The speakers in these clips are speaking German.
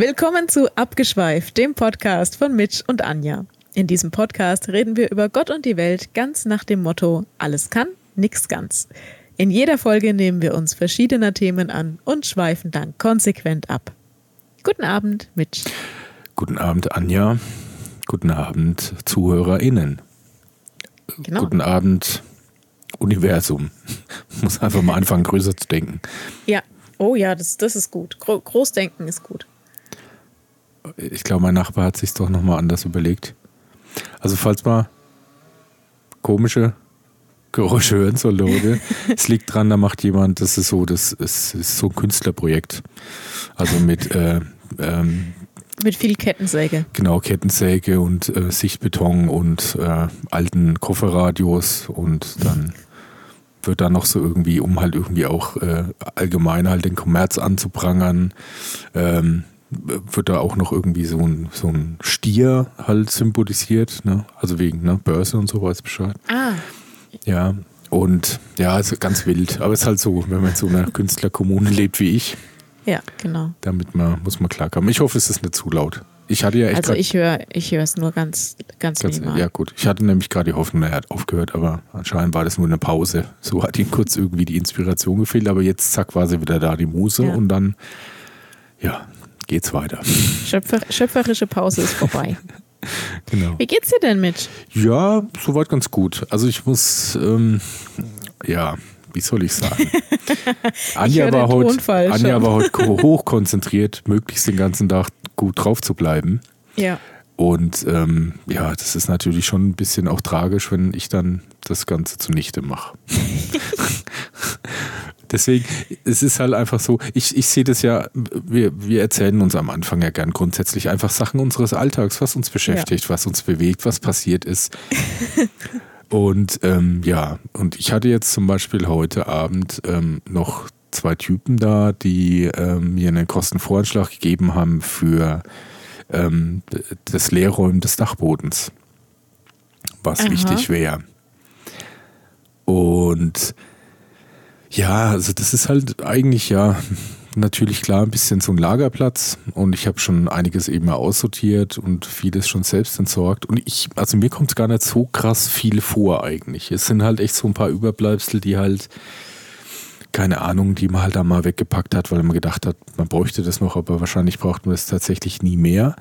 Willkommen zu Abgeschweift, dem Podcast von Mitch und Anja. In diesem Podcast reden wir über Gott und die Welt ganz nach dem Motto: alles kann, nichts ganz. In jeder Folge nehmen wir uns verschiedener Themen an und schweifen dann konsequent ab. Guten Abend, Mitch. Guten Abend, Anja. Guten Abend, ZuhörerInnen. Genau. Guten Abend, Universum. Muss einfach mal anfangen, größer zu denken. Ja, oh ja, das, das ist gut. Gro Großdenken ist gut. Ich glaube, mein Nachbar hat sich doch nochmal anders überlegt. Also, falls mal komische Geräusche hören soll, Leute, es liegt dran, da macht jemand, das ist so, das ist, ist so ein Künstlerprojekt. Also mit äh, ähm, mit viel Kettensäge. Genau, Kettensäge und äh, Sichtbeton und äh, alten Kofferradios und dann wird da noch so irgendwie, um halt irgendwie auch äh, allgemein halt den Kommerz anzuprangern, ähm, wird da auch noch irgendwie so ein, so ein Stier halt symbolisiert, ne? Also wegen ne? Börse und so weiß Bescheid. Ah. Ja, und ja, ist also ganz wild. Aber es ist halt so, wenn man in so einer Künstlerkommune lebt wie ich. Ja, genau. Damit man, muss man klarkommen. Ich hoffe, es ist nicht zu laut. Ich hatte ja echt. Also ich höre ich es nur ganz, ganz, ganz minimal. Ja, gut. Ich hatte nämlich gerade die Hoffnung, er hat aufgehört, aber anscheinend war das nur eine Pause. So hat ihm kurz irgendwie die Inspiration gefehlt, aber jetzt zack war sie wieder da, die Muse, ja. und dann, ja, geht's weiter. Schöpfer, schöpferische Pause ist vorbei. genau. Wie geht's dir denn mit? Ja, soweit ganz gut. Also ich muss, ähm, ja, wie soll ich sagen? Anja, war heute, Anja war heute hochkonzentriert, möglichst den ganzen Tag gut drauf zu bleiben. Ja. Und ähm, ja, das ist natürlich schon ein bisschen auch tragisch, wenn ich dann das Ganze zunichte mache. Deswegen, es ist halt einfach so, ich, ich sehe das ja, wir, wir erzählen uns am Anfang ja gern grundsätzlich einfach Sachen unseres Alltags, was uns beschäftigt, ja. was uns bewegt, was passiert ist. und ähm, ja, und ich hatte jetzt zum Beispiel heute Abend ähm, noch zwei Typen da, die ähm, mir einen Kostenvoranschlag gegeben haben für ähm, das Leerräumen des Dachbodens, was Aha. wichtig wäre. Und ja, also das ist halt eigentlich ja natürlich klar ein bisschen so ein Lagerplatz und ich habe schon einiges eben aussortiert und vieles schon selbst entsorgt und ich, also mir kommt gar nicht so krass viel vor eigentlich. Es sind halt echt so ein paar Überbleibsel, die halt keine Ahnung, die man halt da mal weggepackt hat, weil man gedacht hat, man bräuchte das noch, aber wahrscheinlich braucht man es tatsächlich nie mehr.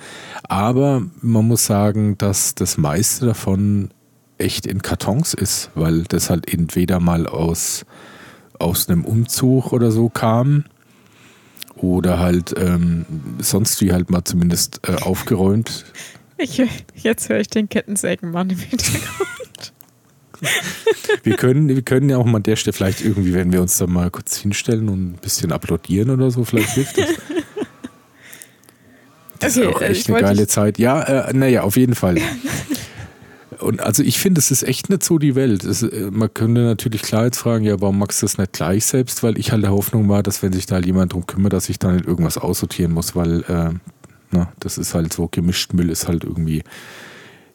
Aber man muss sagen, dass das meiste davon echt in Kartons ist, weil das halt entweder mal aus aus einem Umzug oder so kam oder halt ähm, sonst wie halt mal zumindest äh, aufgeräumt. Ich, jetzt höre ich den Kettensägenmann im Hintergrund. wir, können, wir können ja auch mal an der Stelle vielleicht irgendwie, wenn wir uns da mal kurz hinstellen und ein bisschen applaudieren oder so, vielleicht hilft das. Das okay, ist auch echt eine geile Zeit. Ja, äh, naja, auf jeden Fall. Und also ich finde, es ist echt nicht so die Welt. Es, äh, man könnte natürlich klar jetzt fragen, ja, warum magst du das nicht gleich selbst? Weil ich halt der Hoffnung war, dass wenn sich da jemand drum kümmert, dass ich da nicht irgendwas aussortieren muss, weil äh, na, das ist halt so, gemischt Müll ist halt irgendwie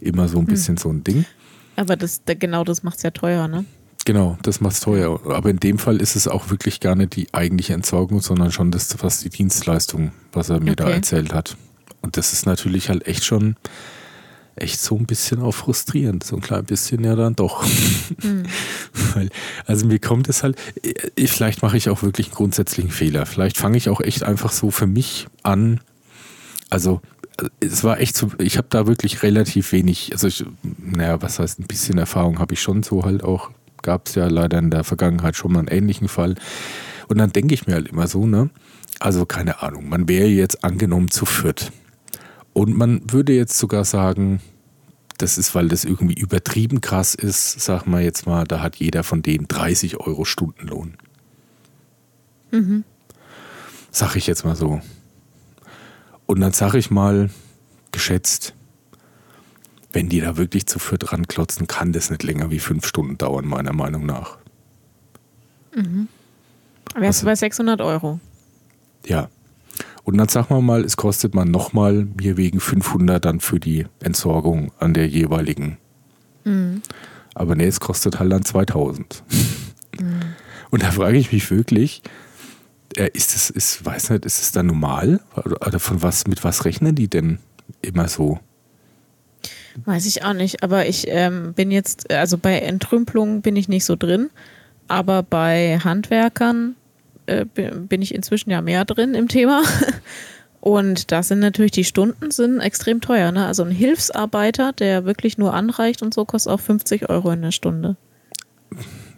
immer so ein hm. bisschen hm. so ein Ding. Aber das, genau das macht es ja teuer, ne? Genau, das macht es teuer. Aber in dem Fall ist es auch wirklich gar nicht die eigentliche Entsorgung, sondern schon das, was die Dienstleistung, was er mir okay. da erzählt hat. Und das ist natürlich halt echt schon echt so ein bisschen auch frustrierend. So ein klein bisschen ja dann doch. Mhm. Weil, also mir kommt es halt, ich, vielleicht mache ich auch wirklich einen grundsätzlichen Fehler. Vielleicht fange ich auch echt einfach so für mich an. Also es war echt so, ich habe da wirklich relativ wenig, also ich, naja, was heißt, ein bisschen Erfahrung habe ich schon so halt auch, gab es ja leider in der Vergangenheit schon mal einen ähnlichen Fall. Und dann denke ich mir halt immer so, ne? Also keine Ahnung, man wäre jetzt angenommen zu viert. Und man würde jetzt sogar sagen, das ist, weil das irgendwie übertrieben krass ist, sag mal jetzt mal, da hat jeder von denen 30 Euro Stundenlohn. Mhm. Sag ich jetzt mal so. Und dann sag ich mal, geschätzt, wenn die da wirklich zu viert ranklotzen, kann das nicht länger wie fünf Stunden dauern, meiner Meinung nach. Mhm. Wärst also, du bei 600 Euro? Ja. Und dann sagen wir mal, es kostet man nochmal mir wegen 500 dann für die Entsorgung an der jeweiligen. Mhm. Aber nee, es kostet halt dann 2000. Mhm. Und da frage ich mich wirklich, Äh, ist es, ist, weiß nicht, ist es da normal? Oder von was, mit was rechnen die denn immer so? Weiß ich auch nicht, aber ich ähm, bin jetzt, also bei Entrümpelungen bin ich nicht so drin, aber bei Handwerkern äh, bin ich inzwischen ja mehr drin im Thema. Und da sind natürlich die Stunden sind extrem teuer. Ne? Also ein Hilfsarbeiter, der wirklich nur anreicht und so, kostet auch 50 Euro in der Stunde.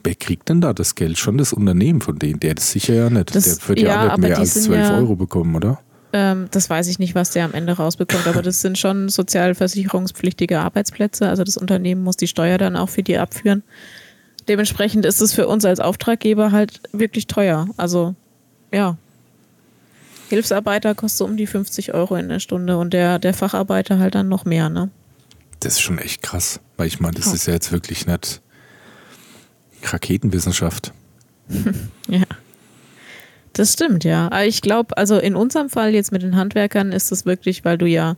Wer kriegt denn da das Geld? Schon das Unternehmen von denen? Der ist sicher ja nicht. Das, der wird ja, ja nicht mehr als 12 ja, Euro bekommen, oder? Ähm, das weiß ich nicht, was der am Ende rausbekommt, aber das sind schon sozialversicherungspflichtige Arbeitsplätze. Also das Unternehmen muss die Steuer dann auch für die abführen. Dementsprechend ist es für uns als Auftraggeber halt wirklich teuer. Also ja. Hilfsarbeiter kostet um die 50 Euro in der Stunde und der, der Facharbeiter halt dann noch mehr, ne? Das ist schon echt krass, weil ich meine, das oh. ist ja jetzt wirklich nicht Raketenwissenschaft. ja. Das stimmt, ja. Aber ich glaube, also in unserem Fall jetzt mit den Handwerkern ist es wirklich, weil du ja,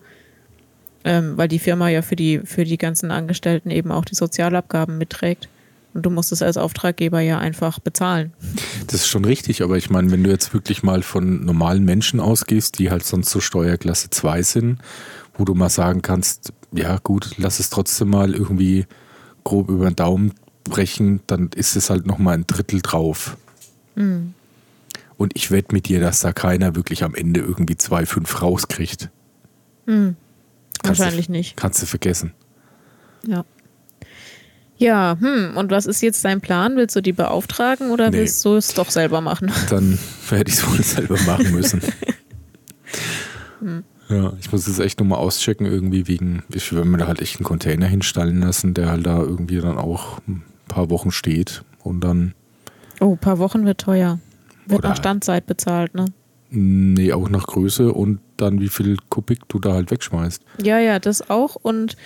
ähm, weil die Firma ja für die, für die ganzen Angestellten eben auch die Sozialabgaben mitträgt. Und du musst es als Auftraggeber ja einfach bezahlen. Das ist schon richtig, aber ich meine, wenn du jetzt wirklich mal von normalen Menschen ausgehst, die halt sonst so Steuerklasse 2 sind, wo du mal sagen kannst, ja gut, lass es trotzdem mal irgendwie grob über den Daumen brechen, dann ist es halt nochmal ein Drittel drauf. Mhm. Und ich wette mit dir, dass da keiner wirklich am Ende irgendwie 2,5 rauskriegt. Mhm. Wahrscheinlich du, nicht. Kannst du vergessen. Ja. Ja, hm, und was ist jetzt dein Plan? Willst du die beauftragen oder nee. willst du es doch selber machen? Dann werde ich es wohl selber machen müssen. hm. Ja, ich muss es echt nochmal auschecken, irgendwie wegen, ich will mir da halt echt einen Container hinstellen lassen, der halt da irgendwie dann auch ein paar Wochen steht und dann. Oh, ein paar Wochen wird teuer. Wird nach Standzeit bezahlt, ne? Nee, auch nach Größe und dann wie viel Kubik du da halt wegschmeißt. Ja, ja, das auch und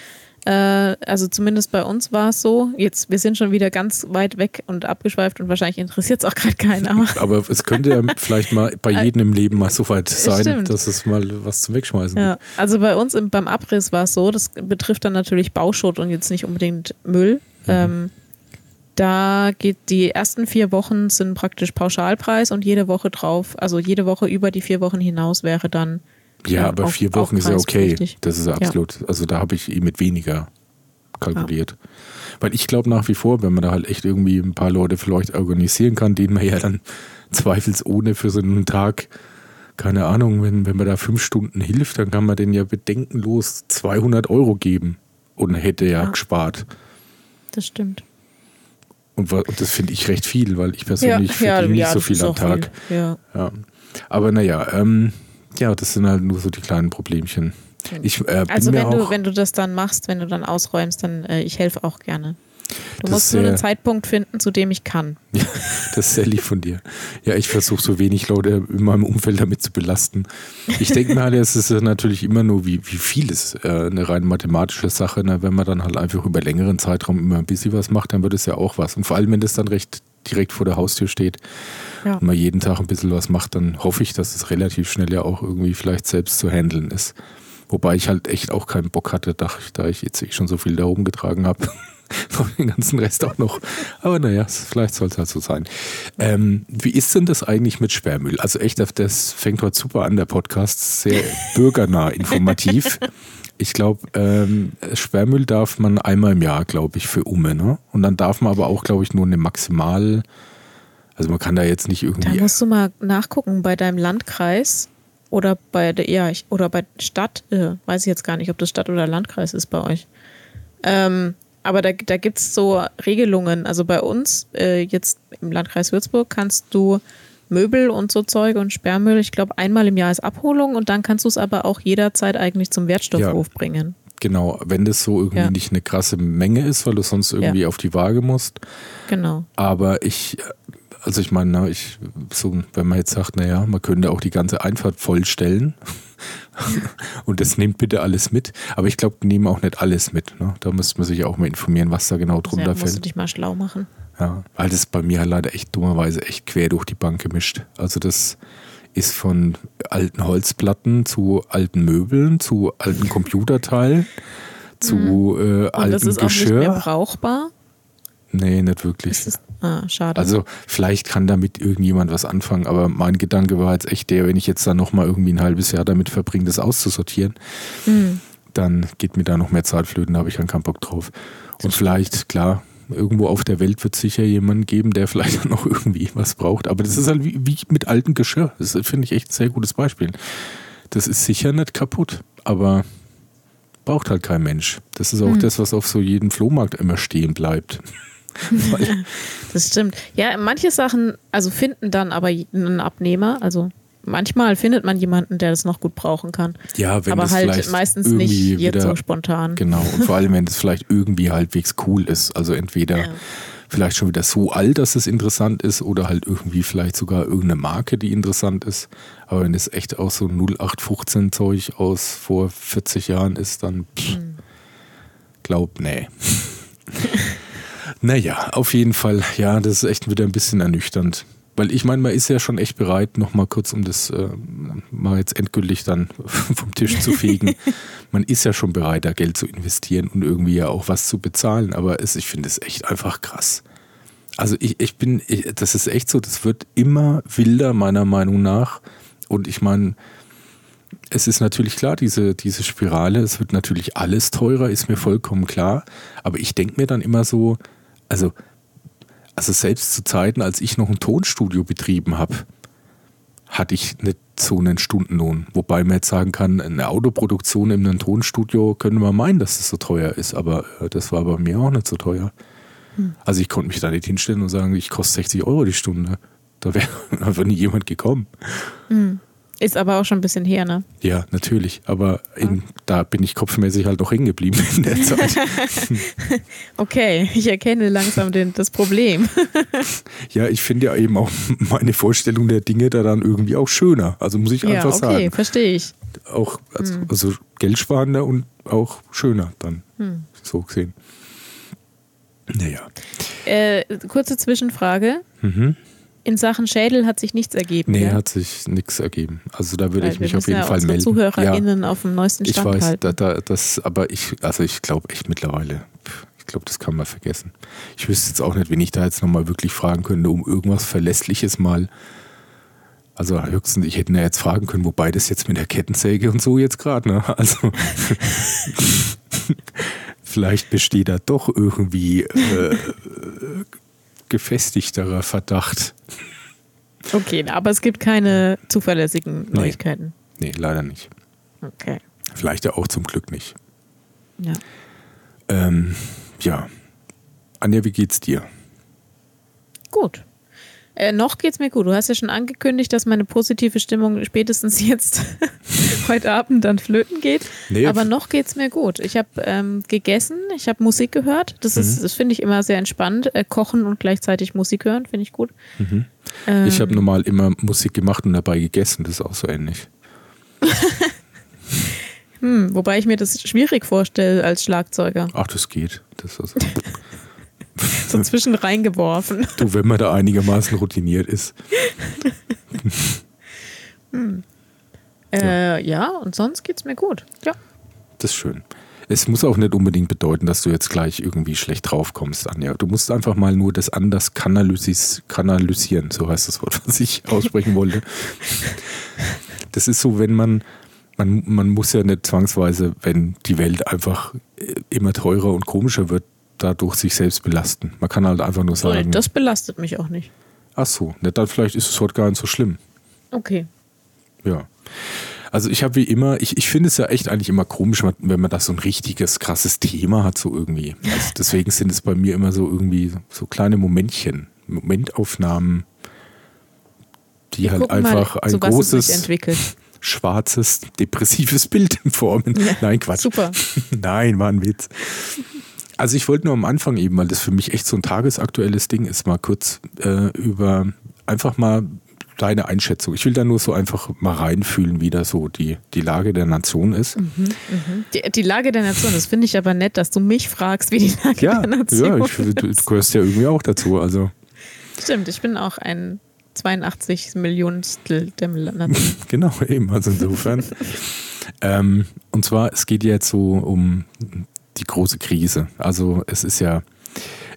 also zumindest bei uns war es so. Jetzt, wir sind schon wieder ganz weit weg und abgeschweift und wahrscheinlich interessiert es auch gerade keiner. Aber es könnte ja vielleicht mal bei jedem im Leben mal so weit sein, Stimmt. dass es mal was zum Wegschmeißen ja. gibt. Also bei uns im, beim Abriss war es so, das betrifft dann natürlich Bauschutt und jetzt nicht unbedingt Müll. Mhm. Ähm, da geht die ersten vier Wochen sind praktisch Pauschalpreis und jede Woche drauf, also jede Woche über die vier Wochen hinaus wäre dann ja, aber auf, vier Wochen ist ja okay. Das ist absolut. Ja. Also da habe ich mit weniger kalkuliert. Ja. Weil ich glaube nach wie vor, wenn man da halt echt irgendwie ein paar Leute vielleicht organisieren kann, denen man ja dann zweifelsohne für so einen Tag, keine Ahnung, wenn, wenn man da fünf Stunden hilft, dann kann man denen ja bedenkenlos 200 Euro geben und hätte ja, ja. gespart. Das stimmt. Und, und das finde ich recht viel, weil ich persönlich ja, verdiene nicht so viel am Tag. Viel. Ja. Aber naja, ähm, ja, das sind halt nur so die kleinen Problemchen. Ich, äh, also wenn du, wenn du das dann machst, wenn du dann ausräumst, dann äh, ich helfe auch gerne. Du musst nur einen Zeitpunkt finden, zu dem ich kann. Ja, das ist sehr lieb von dir. Ja, ich versuche so wenig Leute in meinem Umfeld damit zu belasten. Ich denke mir halt, es ist natürlich immer nur, wie, wie viel ist äh, eine rein mathematische Sache. Ne? Wenn man dann halt einfach über längeren Zeitraum immer ein bisschen was macht, dann wird es ja auch was. Und vor allem, wenn das dann recht direkt vor der Haustür steht ja. und man jeden Tag ein bisschen was macht, dann hoffe ich, dass es relativ schnell ja auch irgendwie vielleicht selbst zu handeln ist. Wobei ich halt echt auch keinen Bock hatte, da ich jetzt schon so viel da rumgetragen habe. den ganzen Rest auch noch. Aber naja, vielleicht soll es halt so sein. Ähm, wie ist denn das eigentlich mit Sperrmüll? Also echt, das fängt heute super an, der Podcast. Sehr bürgernah informativ. Ich glaube, ähm, Sperrmüll darf man einmal im Jahr, glaube ich, für Umme. Ne? Und dann darf man aber auch, glaube ich, nur eine maximal. Also man kann da jetzt nicht irgendwie. Da musst du mal nachgucken bei deinem Landkreis oder bei der, ja, oder bei Stadt, äh, weiß ich jetzt gar nicht, ob das Stadt oder Landkreis ist bei euch. Ähm, aber da, da gibt es so Regelungen. Also bei uns, äh, jetzt im Landkreis Würzburg, kannst du Möbel und so Zeug und Sperrmüll, ich glaube, einmal im Jahr ist Abholung und dann kannst du es aber auch jederzeit eigentlich zum Wertstoffhof ja, bringen. Genau, wenn das so irgendwie ja. nicht eine krasse Menge ist, weil du sonst irgendwie ja. auf die Waage musst. Genau. Aber ich, also ich meine, ich, so, wenn man jetzt sagt, naja, man könnte auch die ganze Einfahrt vollstellen und das nimmt bitte alles mit. Aber ich glaube, die nehmen auch nicht alles mit. Ne? Da müsste man sich auch mal informieren, was da genau drunter ja, musst fällt. Musst du dich mal schlau machen. Ja, weil das bei mir halt leider echt dummerweise echt quer durch die Bank gemischt. Also das ist von alten Holzplatten zu alten Möbeln, zu alten Computerteilen, zu mhm. äh, alten das ist Geschirr. auch nicht mehr brauchbar? Nee, nicht wirklich. Ist, ah, schade. Also vielleicht kann damit irgendjemand was anfangen, aber mein Gedanke war jetzt echt der, wenn ich jetzt dann nochmal irgendwie ein halbes Jahr damit verbringe, das auszusortieren, mhm. dann geht mir da noch mehr Zeit flöten, da habe ich dann keinen Bock drauf. Das Und vielleicht, klar, irgendwo auf der Welt wird es sicher jemanden geben, der vielleicht noch irgendwie was braucht. Aber das ist halt wie, wie mit altem Geschirr. Das finde ich echt ein sehr gutes Beispiel. Das ist sicher nicht kaputt, aber braucht halt kein Mensch. Das ist auch mhm. das, was auf so jedem Flohmarkt immer stehen bleibt. das stimmt. Ja, manche Sachen, also finden dann aber einen Abnehmer, also manchmal findet man jemanden, der das noch gut brauchen kann. Ja, wenn aber das halt meistens nicht jetzt wieder, so spontan. Genau, und vor allem, wenn es vielleicht irgendwie halbwegs cool ist. Also entweder ja. vielleicht schon wieder so alt, dass es interessant ist, oder halt irgendwie vielleicht sogar irgendeine Marke, die interessant ist. Aber wenn es echt auch so 0815 Zeug aus vor 40 Jahren ist, dann pff, hm. glaub, nee. naja, auf jeden Fall, ja, das ist echt wieder ein bisschen ernüchternd. Weil ich meine, man ist ja schon echt bereit, nochmal kurz, um das äh, mal jetzt endgültig dann vom Tisch zu fegen. man ist ja schon bereit, da Geld zu investieren und irgendwie ja auch was zu bezahlen. Aber es, ich finde es echt einfach krass. Also ich, ich bin, ich, das ist echt so, das wird immer wilder, meiner Meinung nach. Und ich meine, es ist natürlich klar, diese, diese Spirale, es wird natürlich alles teurer, ist mir vollkommen klar. Aber ich denke mir dann immer so, also also selbst zu Zeiten, als ich noch ein Tonstudio betrieben habe, hatte ich nicht so einen Stundenlohn. Wobei man jetzt sagen kann, eine Autoproduktion in einem Tonstudio können wir meinen, dass das so teuer ist, aber äh, das war bei mir auch nicht so teuer. Hm. Also ich konnte mich da nicht hinstellen und sagen, ich koste 60 Euro die Stunde. Da wäre einfach nie jemand gekommen. Hm. Ist aber auch schon ein bisschen her, ne? Ja, natürlich. Aber in, da bin ich kopfmäßig halt noch hängen geblieben in der Zeit. okay, ich erkenne langsam den, das Problem. ja, ich finde ja eben auch meine Vorstellung der Dinge da dann irgendwie auch schöner. Also muss ich ja, einfach okay, sagen. Okay, verstehe ich. Auch also, hm. also geldsparender und auch schöner dann hm. so gesehen. Naja. Äh, kurze Zwischenfrage. Mhm. In Sachen Schädel hat sich nichts ergeben. Nee, ja? hat sich nichts ergeben. Also da würde Weil ich mich auf jeden ja Fall melden. ZuhörerInnen ja, auf dem neuesten Stand Ich weiß, halten. Da, da, das, aber ich, also ich glaube echt mittlerweile, ich glaube, das kann man vergessen. Ich wüsste jetzt auch nicht, wen ich da jetzt nochmal wirklich fragen könnte, um irgendwas Verlässliches mal. Also höchstens, ich hätte ihn ja jetzt fragen können, wobei das jetzt mit der Kettensäge und so jetzt gerade, ne? Also vielleicht besteht da doch irgendwie äh, gefestigterer Verdacht. Okay, aber es gibt keine zuverlässigen Neuigkeiten. Nee, nee leider nicht. Okay. Vielleicht ja auch zum Glück nicht. Ja. Ähm, ja. Anja, wie geht's dir? Gut. Äh, noch geht's mir gut. Du hast ja schon angekündigt, dass meine positive Stimmung spätestens jetzt heute Abend dann flöten geht. Nee. Aber noch geht's mir gut. Ich habe ähm, gegessen, ich habe Musik gehört. Das mhm. das finde ich immer sehr entspannt. Äh, kochen und gleichzeitig Musik hören, finde ich gut. Mhm. Ähm, ich habe normal immer Musik gemacht und dabei gegessen. Das ist auch so ähnlich. hm, wobei ich mir das schwierig vorstelle als Schlagzeuger. Ach, das geht. Das ist so zwischen reingeworfen. Du, wenn man da einigermaßen routiniert ist. hm. äh, ja. und sonst geht's mir gut. Ja. Das ist schön. Es muss auch nicht unbedingt bedeuten, dass du jetzt gleich irgendwie schlecht draufkommst, Anja. Du musst einfach mal nur das anders kanalisieren, so heißt das Wort, was ich aussprechen wollte. Das ist so, wenn man, man, man muss ja nicht zwangsweise, wenn die Welt einfach immer teurer und komischer wird, dadurch sich selbst belasten. Man kann halt einfach nur sagen. Das belastet mich auch nicht. Ach so, dann vielleicht ist es heute gar nicht so schlimm. Okay. Ja. Also ich habe wie immer, ich, ich finde es ja echt eigentlich immer komisch, wenn man da so ein richtiges, krasses Thema hat, so irgendwie. Also deswegen sind es bei mir immer so irgendwie so kleine Momentchen, Momentaufnahmen, die Wir halt einfach mal, ein so großes, schwarzes, depressives Bild formen. Ja, Nein, Quatsch. Super. Nein, war ein Witz. Also ich wollte nur am Anfang eben, weil das für mich echt so ein tagesaktuelles Ding ist, mal kurz äh, über einfach mal deine Einschätzung. Ich will da nur so einfach mal reinfühlen, wie da so die, die Lage der Nation ist. Mhm, mh. die, die, Lage der Nation, das finde ich aber nett, dass du mich fragst, wie die Lage ja, der Nation ja, ich, ist. Du, du gehörst ja irgendwie auch dazu. Also. Stimmt, ich bin auch ein 82 Millionstel der Nation. genau, eben, also insofern. ähm, und zwar, es geht jetzt so um die große Krise. Also es ist ja,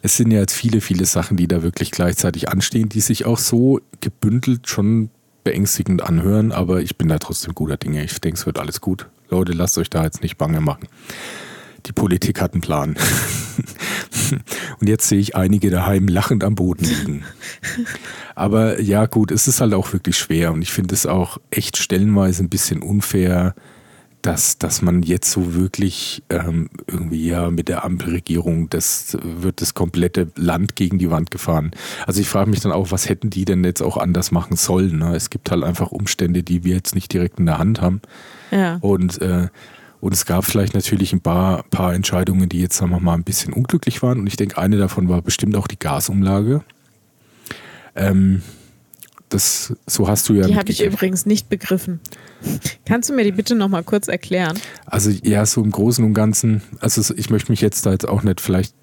es sind ja jetzt viele, viele Sachen, die da wirklich gleichzeitig anstehen, die sich auch so gebündelt schon beängstigend anhören, aber ich bin da trotzdem guter Dinge. Ich denke, es wird alles gut. Leute, lasst euch da jetzt nicht bange machen. Die Politik hat einen Plan. Und jetzt sehe ich einige daheim lachend am Boden liegen. Aber ja, gut, es ist halt auch wirklich schwer und ich finde es auch echt stellenweise ein bisschen unfair, dass, dass man jetzt so wirklich ähm, irgendwie ja mit der Ampelregierung, das wird das komplette Land gegen die Wand gefahren. Also ich frage mich dann auch, was hätten die denn jetzt auch anders machen sollen? Ne? Es gibt halt einfach Umstände, die wir jetzt nicht direkt in der Hand haben. Ja. Und, äh, und es gab vielleicht natürlich ein paar, paar Entscheidungen, die jetzt, sagen wir mal, ein bisschen unglücklich waren. Und ich denke, eine davon war bestimmt auch die Gasumlage. Ähm, das, so hast du ja. Die habe ich übrigens nicht begriffen. Kannst du mir die bitte nochmal kurz erklären? Also ja, so im Großen und Ganzen, also ich möchte mich jetzt da jetzt auch nicht, vielleicht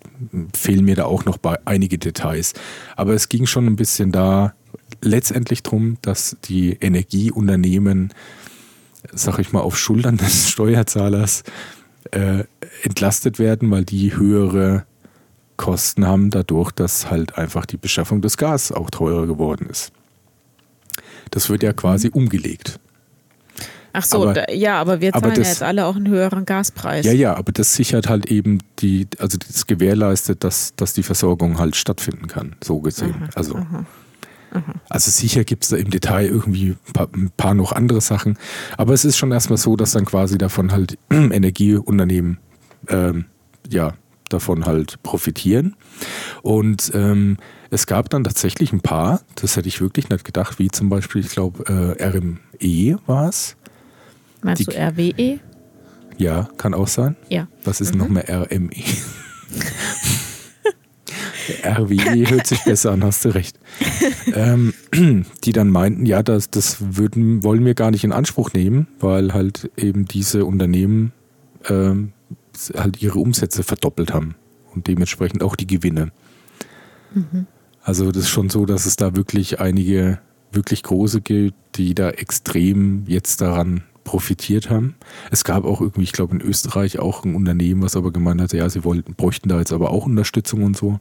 fehlen mir da auch noch bei einige Details. Aber es ging schon ein bisschen da letztendlich darum, dass die Energieunternehmen, sag ich mal, auf Schultern des Steuerzahlers äh, entlastet werden, weil die höhere Kosten haben dadurch, dass halt einfach die Beschaffung des Gas auch teurer geworden ist. Das wird ja quasi umgelegt. Ach so, aber, da, ja, aber wir zahlen aber das, ja jetzt alle auch einen höheren Gaspreis. Ja, ja, aber das sichert halt eben die, also das gewährleistet, dass, dass die Versorgung halt stattfinden kann, so gesehen. Aha, also, aha, aha. also sicher gibt es da im Detail irgendwie ein paar, ein paar, noch andere Sachen, aber es ist schon erstmal so, dass dann quasi davon halt Energieunternehmen ähm, ja, davon halt profitieren. Und ähm, es gab dann tatsächlich ein paar, das hätte ich wirklich nicht gedacht, wie zum Beispiel, ich glaube, äh, RME war es. Meinst Die, du RWE? Ja, kann auch sein. Ja. Was ist mhm. noch mehr RME? RWE hört sich besser an, hast du recht. ähm, die dann meinten, ja, das, das würden, wollen wir gar nicht in Anspruch nehmen, weil halt eben diese Unternehmen ähm, halt ihre Umsätze verdoppelt haben und dementsprechend auch die Gewinne. Mhm. Also das ist schon so, dass es da wirklich einige wirklich große gibt, die da extrem jetzt daran profitiert haben. Es gab auch irgendwie, ich glaube in Österreich auch ein Unternehmen, was aber gemeint hat, ja, sie wollten, bräuchten da jetzt aber auch Unterstützung und so.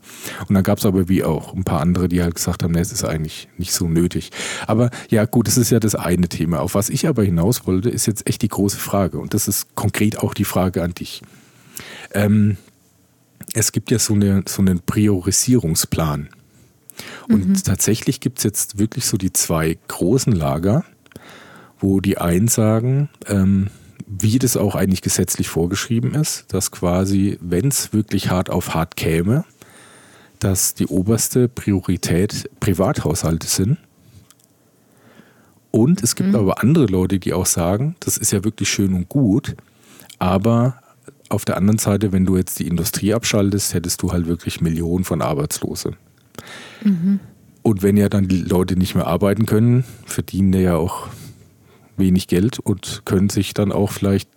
Und dann gab es aber wie auch ein paar andere, die halt gesagt haben, nee, es ist eigentlich nicht so nötig. Aber ja, gut, das ist ja das eine Thema. Auf was ich aber hinaus wollte, ist jetzt echt die große Frage. Und das ist konkret auch die Frage an dich. Ähm, es gibt ja so, eine, so einen Priorisierungsplan. Und mhm. tatsächlich gibt es jetzt wirklich so die zwei großen Lager, wo die einen sagen, ähm, wie das auch eigentlich gesetzlich vorgeschrieben ist, dass quasi, wenn es wirklich hart auf hart käme, dass die oberste Priorität Privathaushalte sind. Und es gibt mhm. aber andere Leute, die auch sagen, das ist ja wirklich schön und gut, aber auf der anderen Seite, wenn du jetzt die Industrie abschaltest, hättest du halt wirklich Millionen von Arbeitslose. Mhm. Und wenn ja dann die Leute nicht mehr arbeiten können, verdienen ja auch wenig Geld und können sich dann auch vielleicht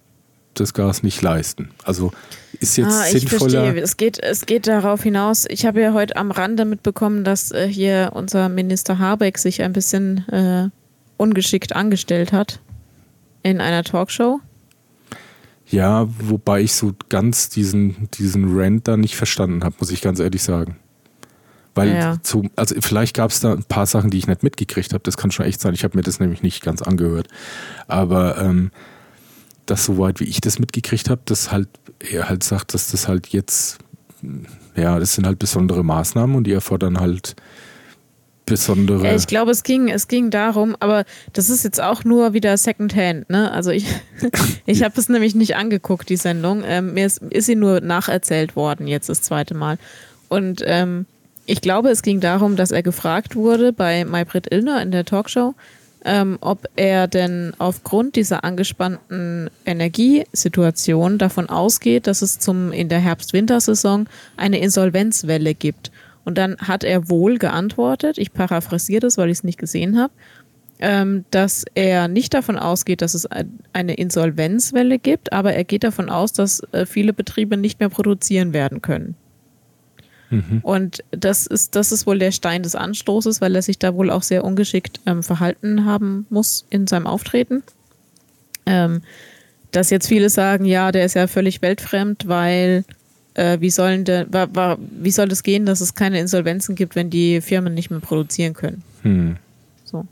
das Gas nicht leisten. Also ist jetzt ah, ich sinnvoller. Verstehe. Es geht, es geht darauf hinaus. Ich habe ja heute am Rande mitbekommen, dass äh, hier unser Minister Habeck sich ein bisschen äh, ungeschickt angestellt hat in einer Talkshow. Ja, wobei ich so ganz diesen, diesen Rant da nicht verstanden habe, muss ich ganz ehrlich sagen. Weil ja. zu, also vielleicht gab es da ein paar Sachen, die ich nicht mitgekriegt habe. Das kann schon echt sein. Ich habe mir das nämlich nicht ganz angehört. Aber ähm, das soweit, wie ich das mitgekriegt habe, dass halt er halt sagt, dass das halt jetzt, ja, das sind halt besondere Maßnahmen und die erfordern halt besondere. Ja, ich glaube, es ging, es ging darum, aber das ist jetzt auch nur wieder Secondhand, ne? Also ich, ich habe es nämlich nicht angeguckt, die Sendung. Ähm, mir ist, ist sie nur nacherzählt worden, jetzt das zweite Mal. Und ähm, ich glaube, es ging darum, dass er gefragt wurde bei Maybrit Illner in der Talkshow, ähm, ob er denn aufgrund dieser angespannten Energiesituation davon ausgeht, dass es zum in der Herbst-Wintersaison eine Insolvenzwelle gibt. Und dann hat er wohl geantwortet, ich paraphrasiere das, weil ich es nicht gesehen habe, ähm, dass er nicht davon ausgeht, dass es eine Insolvenzwelle gibt, aber er geht davon aus, dass äh, viele Betriebe nicht mehr produzieren werden können. Mhm. Und das ist, das ist wohl der Stein des Anstoßes, weil er sich da wohl auch sehr ungeschickt ähm, verhalten haben muss in seinem Auftreten. Ähm, dass jetzt viele sagen, ja, der ist ja völlig weltfremd, weil äh, wie, sollen de, wa, wa, wie soll es gehen, dass es keine Insolvenzen gibt, wenn die Firmen nicht mehr produzieren können? Hm. So.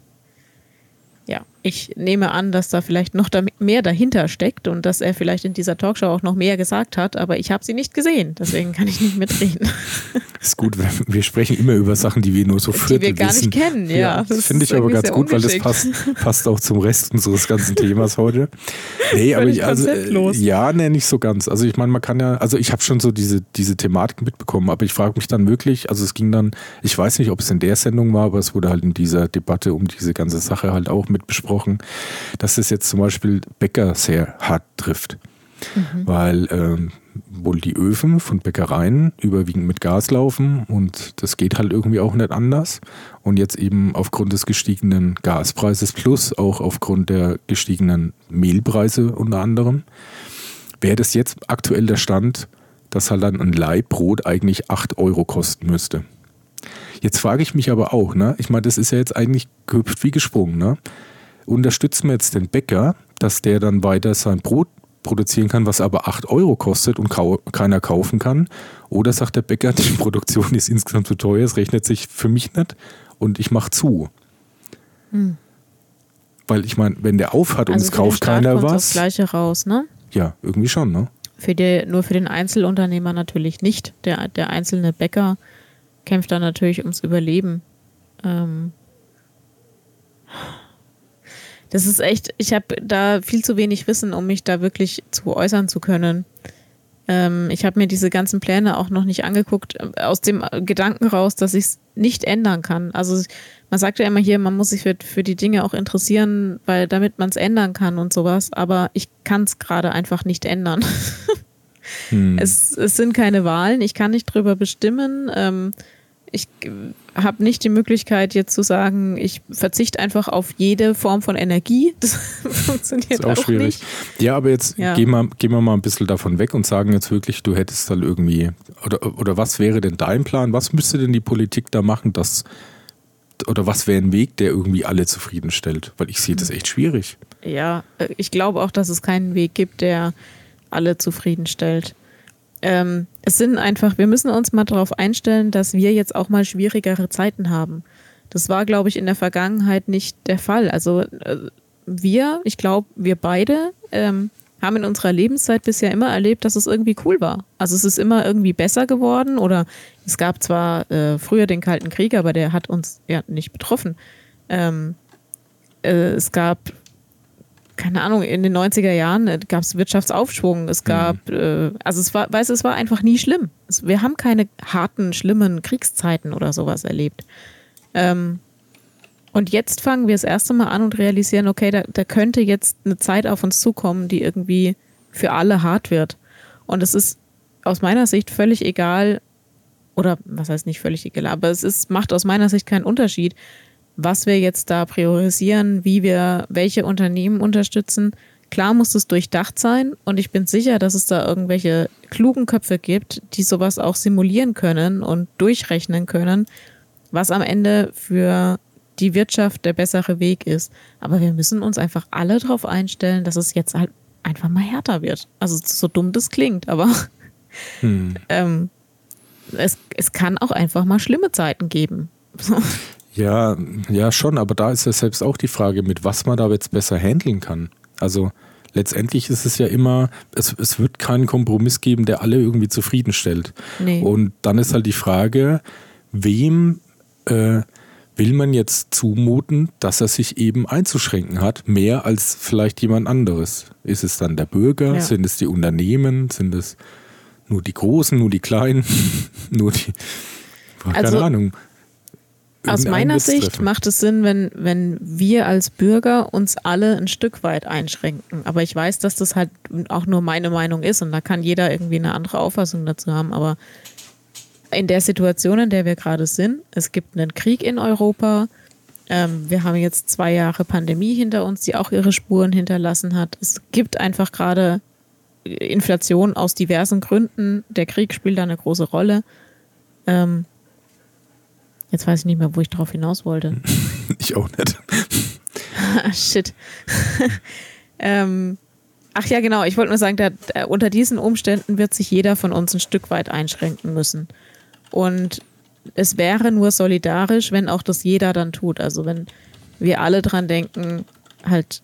Ja, ich nehme an, dass da vielleicht noch mehr dahinter steckt und dass er vielleicht in dieser Talkshow auch noch mehr gesagt hat, aber ich habe sie nicht gesehen, deswegen kann ich nicht mitreden. Ist gut, wir sprechen immer über Sachen, die wir nur so Viertel Die wir gar wissen. nicht kennen, ja. ja das finde ich aber ganz gut, weil das passt, passt auch zum Rest unseres ganzen Themas heute. Nee, aber ich, also, äh, ja, nee, nicht so ganz. Also ich meine, man kann ja, also ich habe schon so diese, diese Thematik mitbekommen, aber ich frage mich dann wirklich, also es ging dann, ich weiß nicht, ob es in der Sendung war, aber es wurde halt in dieser Debatte um diese ganze Sache halt auch mit besprochen, dass es jetzt zum Beispiel Bäcker sehr hart trifft. Mhm. Weil ähm, wohl die Öfen von Bäckereien überwiegend mit Gas laufen und das geht halt irgendwie auch nicht anders. Und jetzt eben aufgrund des gestiegenen Gaspreises plus auch aufgrund der gestiegenen Mehlpreise unter anderem, wäre das jetzt aktuell der Stand, dass halt dann ein Leibbrot eigentlich 8 Euro kosten müsste. Jetzt frage ich mich aber auch, ne? Ich meine, das ist ja jetzt eigentlich gehüpft wie gesprungen, ne? Unterstützen wir jetzt den Bäcker, dass der dann weiter sein Brot produzieren kann, was aber 8 Euro kostet und keiner kaufen kann. Oder sagt der Bäcker, die Produktion ist insgesamt zu teuer, es rechnet sich für mich nicht und ich mache zu. Hm. Weil ich meine, wenn der aufhat und also es kauft keiner was. das Gleiche raus, ne? Ja, irgendwie schon, ne? Für die, nur für den Einzelunternehmer natürlich nicht. Der, der einzelne Bäcker kämpft da natürlich ums Überleben. Ähm, das ist echt, ich habe da viel zu wenig Wissen, um mich da wirklich zu äußern zu können. Ähm, ich habe mir diese ganzen Pläne auch noch nicht angeguckt, äh, aus dem Gedanken raus, dass ich es nicht ändern kann. Also man sagt ja immer hier, man muss sich für, für die Dinge auch interessieren, weil damit man es ändern kann und sowas, aber ich kann es gerade einfach nicht ändern. hm. es, es sind keine Wahlen, ich kann nicht drüber bestimmen. Ähm, ich habe nicht die Möglichkeit jetzt zu sagen, ich verzichte einfach auf jede Form von Energie. Das funktioniert das ist auch, auch schwierig. Nicht. Ja, aber jetzt ja. Gehen, wir, gehen wir mal ein bisschen davon weg und sagen jetzt wirklich, du hättest dann irgendwie, oder, oder was wäre denn dein Plan? Was müsste denn die Politik da machen, dass, oder was wäre ein Weg, der irgendwie alle zufriedenstellt? Weil ich sehe das echt schwierig. Ja, äh, ich glaube auch, dass es keinen Weg gibt, der alle zufriedenstellt ähm, es sind einfach, wir müssen uns mal darauf einstellen, dass wir jetzt auch mal schwierigere Zeiten haben. Das war, glaube ich, in der Vergangenheit nicht der Fall. Also äh, wir, ich glaube, wir beide ähm, haben in unserer Lebenszeit bisher immer erlebt, dass es irgendwie cool war. Also es ist immer irgendwie besser geworden oder es gab zwar äh, früher den Kalten Krieg, aber der hat uns ja nicht betroffen. Ähm, äh, es gab keine Ahnung, in den 90er Jahren äh, gab es Wirtschaftsaufschwung. Es gab, mhm. äh, also es war, weißt es war einfach nie schlimm. Es, wir haben keine harten, schlimmen Kriegszeiten oder sowas erlebt. Ähm, und jetzt fangen wir das erste Mal an und realisieren, okay, da, da könnte jetzt eine Zeit auf uns zukommen, die irgendwie für alle hart wird. Und es ist aus meiner Sicht völlig egal, oder was heißt nicht völlig egal, aber es ist, macht aus meiner Sicht keinen Unterschied, was wir jetzt da priorisieren, wie wir welche Unternehmen unterstützen. Klar muss es durchdacht sein und ich bin sicher, dass es da irgendwelche klugen Köpfe gibt, die sowas auch simulieren können und durchrechnen können, was am Ende für die Wirtschaft der bessere Weg ist. Aber wir müssen uns einfach alle darauf einstellen, dass es jetzt halt einfach mal härter wird. Also so dumm das klingt, aber hm. ähm, es, es kann auch einfach mal schlimme Zeiten geben. Ja, ja, schon, aber da ist ja selbst auch die Frage, mit was man da jetzt besser handeln kann. Also letztendlich ist es ja immer, es, es wird keinen Kompromiss geben, der alle irgendwie zufriedenstellt. Nee. Und dann ist halt die Frage, wem äh, will man jetzt zumuten, dass er sich eben einzuschränken hat, mehr als vielleicht jemand anderes? Ist es dann der Bürger? Ja. Sind es die Unternehmen? Sind es nur die Großen, nur die Kleinen, nur die. Keine also, Ahnung. Aus meiner Sicht macht es Sinn, wenn, wenn wir als Bürger uns alle ein Stück weit einschränken. Aber ich weiß, dass das halt auch nur meine Meinung ist und da kann jeder irgendwie eine andere Auffassung dazu haben. Aber in der Situation, in der wir gerade sind, es gibt einen Krieg in Europa. Ähm, wir haben jetzt zwei Jahre Pandemie hinter uns, die auch ihre Spuren hinterlassen hat. Es gibt einfach gerade Inflation aus diversen Gründen. Der Krieg spielt da eine große Rolle. Ähm, Jetzt weiß ich nicht mehr, wo ich drauf hinaus wollte. ich auch nicht. Shit. ähm, Ach ja, genau. Ich wollte nur sagen, da, da, unter diesen Umständen wird sich jeder von uns ein Stück weit einschränken müssen. Und es wäre nur solidarisch, wenn auch das jeder dann tut. Also wenn wir alle dran denken, halt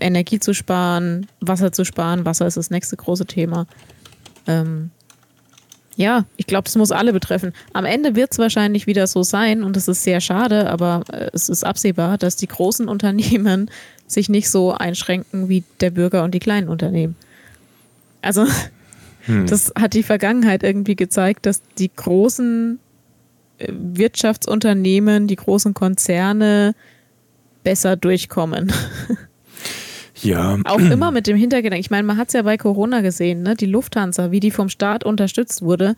Energie zu sparen, Wasser zu sparen. Wasser ist das nächste große Thema. Ähm, ja, ich glaube, das muss alle betreffen. Am Ende wird es wahrscheinlich wieder so sein, und es ist sehr schade, aber äh, es ist absehbar, dass die großen Unternehmen sich nicht so einschränken wie der Bürger und die kleinen Unternehmen. Also, hm. das hat die Vergangenheit irgendwie gezeigt, dass die großen äh, Wirtschaftsunternehmen, die großen Konzerne besser durchkommen. Ja. Auch immer mit dem Hintergedanken. Ich meine, man hat es ja bei Corona gesehen, ne? die Lufthansa, wie die vom Staat unterstützt wurde.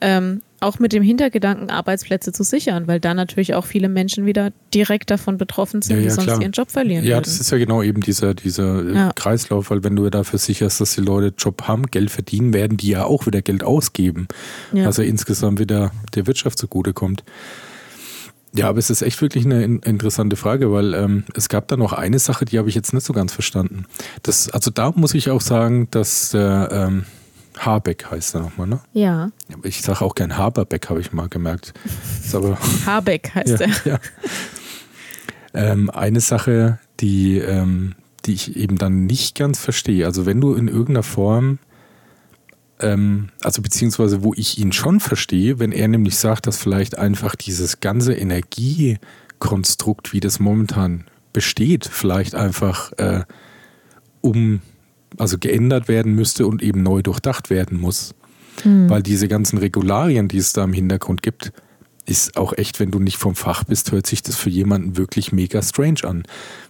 Ähm, auch mit dem Hintergedanken, Arbeitsplätze zu sichern, weil da natürlich auch viele Menschen wieder direkt davon betroffen sind, ja, ja, die sonst klar. ihren Job verlieren. Ja, würden. das ist ja genau eben dieser, dieser äh, ja. Kreislauf, weil wenn du dafür sicherst, dass die Leute Job haben, Geld verdienen, werden die ja auch wieder Geld ausgeben. Also insgesamt wieder der Wirtschaft zugutekommt. Ja, aber es ist echt wirklich eine interessante Frage, weil ähm, es gab da noch eine Sache, die habe ich jetzt nicht so ganz verstanden. Das, also da muss ich auch sagen, dass der ähm, Habeck heißt er nochmal, ne? Ja. Ich sage auch gern Haberbeck, habe ich mal gemerkt. aber, Habeck heißt ja, er. Ja. Ähm, eine Sache, die, ähm, die ich eben dann nicht ganz verstehe. Also wenn du in irgendeiner Form ähm, also beziehungsweise wo ich ihn schon verstehe, wenn er nämlich sagt, dass vielleicht einfach dieses ganze Energiekonstrukt, wie das momentan besteht, vielleicht einfach äh, um, also geändert werden müsste und eben neu durchdacht werden muss. Mhm. Weil diese ganzen Regularien, die es da im Hintergrund gibt, ist auch echt, wenn du nicht vom Fach bist, hört sich das für jemanden wirklich mega strange an.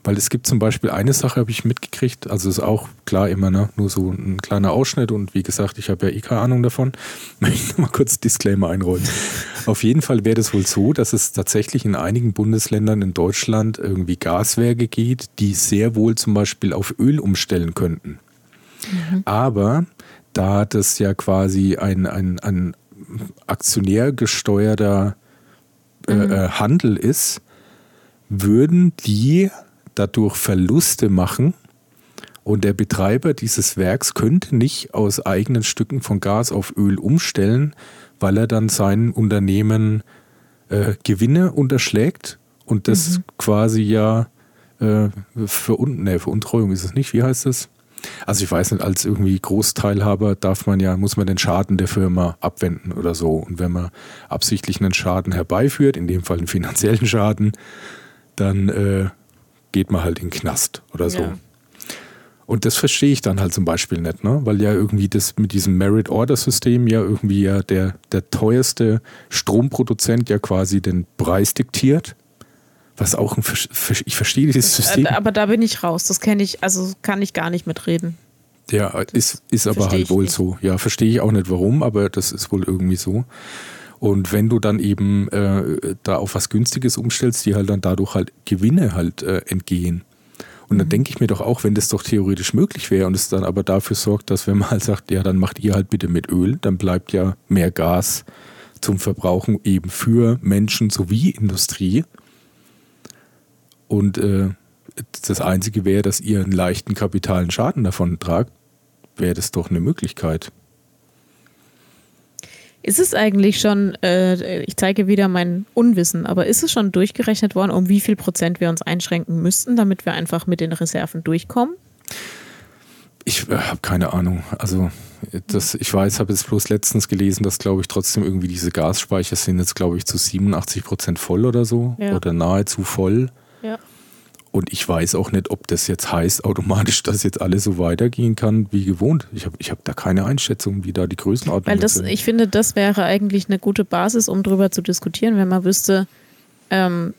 Weil es gibt zum Beispiel eine Sache, habe ich mitgekriegt, also ist auch klar immer ne, nur so ein kleiner Ausschnitt und wie gesagt, ich habe ja eh keine Ahnung davon. Möchte ich mal kurz Disclaimer einrollen. Auf jeden Fall wäre es wohl so, dass es tatsächlich in einigen Bundesländern in Deutschland irgendwie Gaswerke geht, die sehr wohl zum Beispiel auf Öl umstellen könnten. Mhm. Aber da das ja quasi ein, ein, ein aktionärgesteuerter mhm. äh, Handel ist, würden die dadurch Verluste machen und der Betreiber dieses Werks könnte nicht aus eigenen Stücken von Gas auf Öl umstellen, weil er dann sein Unternehmen äh, Gewinne unterschlägt und das mhm. quasi ja äh, für, nee, Veruntreuung ist es nicht, wie heißt das? Also ich weiß nicht, als irgendwie Großteilhaber darf man ja, muss man den Schaden der Firma abwenden oder so. Und wenn man absichtlich einen Schaden herbeiführt, in dem Fall einen finanziellen Schaden, dann äh, geht man halt in den Knast oder so. Ja. Und das verstehe ich dann halt zum Beispiel nicht, ne? weil ja irgendwie das mit diesem Merit-Order-System ja irgendwie ja der, der teuerste Stromproduzent ja quasi den Preis diktiert was auch ein, ich verstehe dieses System. Aber da bin ich raus. Das kenne ich, also kann ich gar nicht mitreden. Ja, ist, ist aber halt wohl nicht. so. Ja, verstehe ich auch nicht warum, aber das ist wohl irgendwie so. Und wenn du dann eben äh, da auf was Günstiges umstellst, die halt dann dadurch halt Gewinne halt äh, entgehen. Und dann mhm. denke ich mir doch auch, wenn das doch theoretisch möglich wäre und es dann aber dafür sorgt, dass wenn man halt sagt, ja, dann macht ihr halt bitte mit Öl, dann bleibt ja mehr Gas zum Verbrauchen eben für Menschen sowie Industrie. Und äh, das Einzige wäre, dass ihr einen leichten kapitalen Schaden davon tragt, wäre das doch eine Möglichkeit. Ist es eigentlich schon, äh, ich zeige wieder mein Unwissen, aber ist es schon durchgerechnet worden, um wie viel Prozent wir uns einschränken müssten, damit wir einfach mit den Reserven durchkommen? Ich äh, habe keine Ahnung. Also das, ich weiß, habe jetzt bloß letztens gelesen, dass, glaube ich, trotzdem irgendwie diese Gasspeicher sind jetzt, glaube ich, zu 87 Prozent voll oder so. Ja. Oder nahezu voll. Und ich weiß auch nicht, ob das jetzt heißt automatisch, dass jetzt alles so weitergehen kann wie gewohnt. Ich habe ich hab da keine Einschätzung, wie da die Größenordnung Weil das, sind. Ich finde, das wäre eigentlich eine gute Basis, um darüber zu diskutieren, wenn man wüsste, ähm,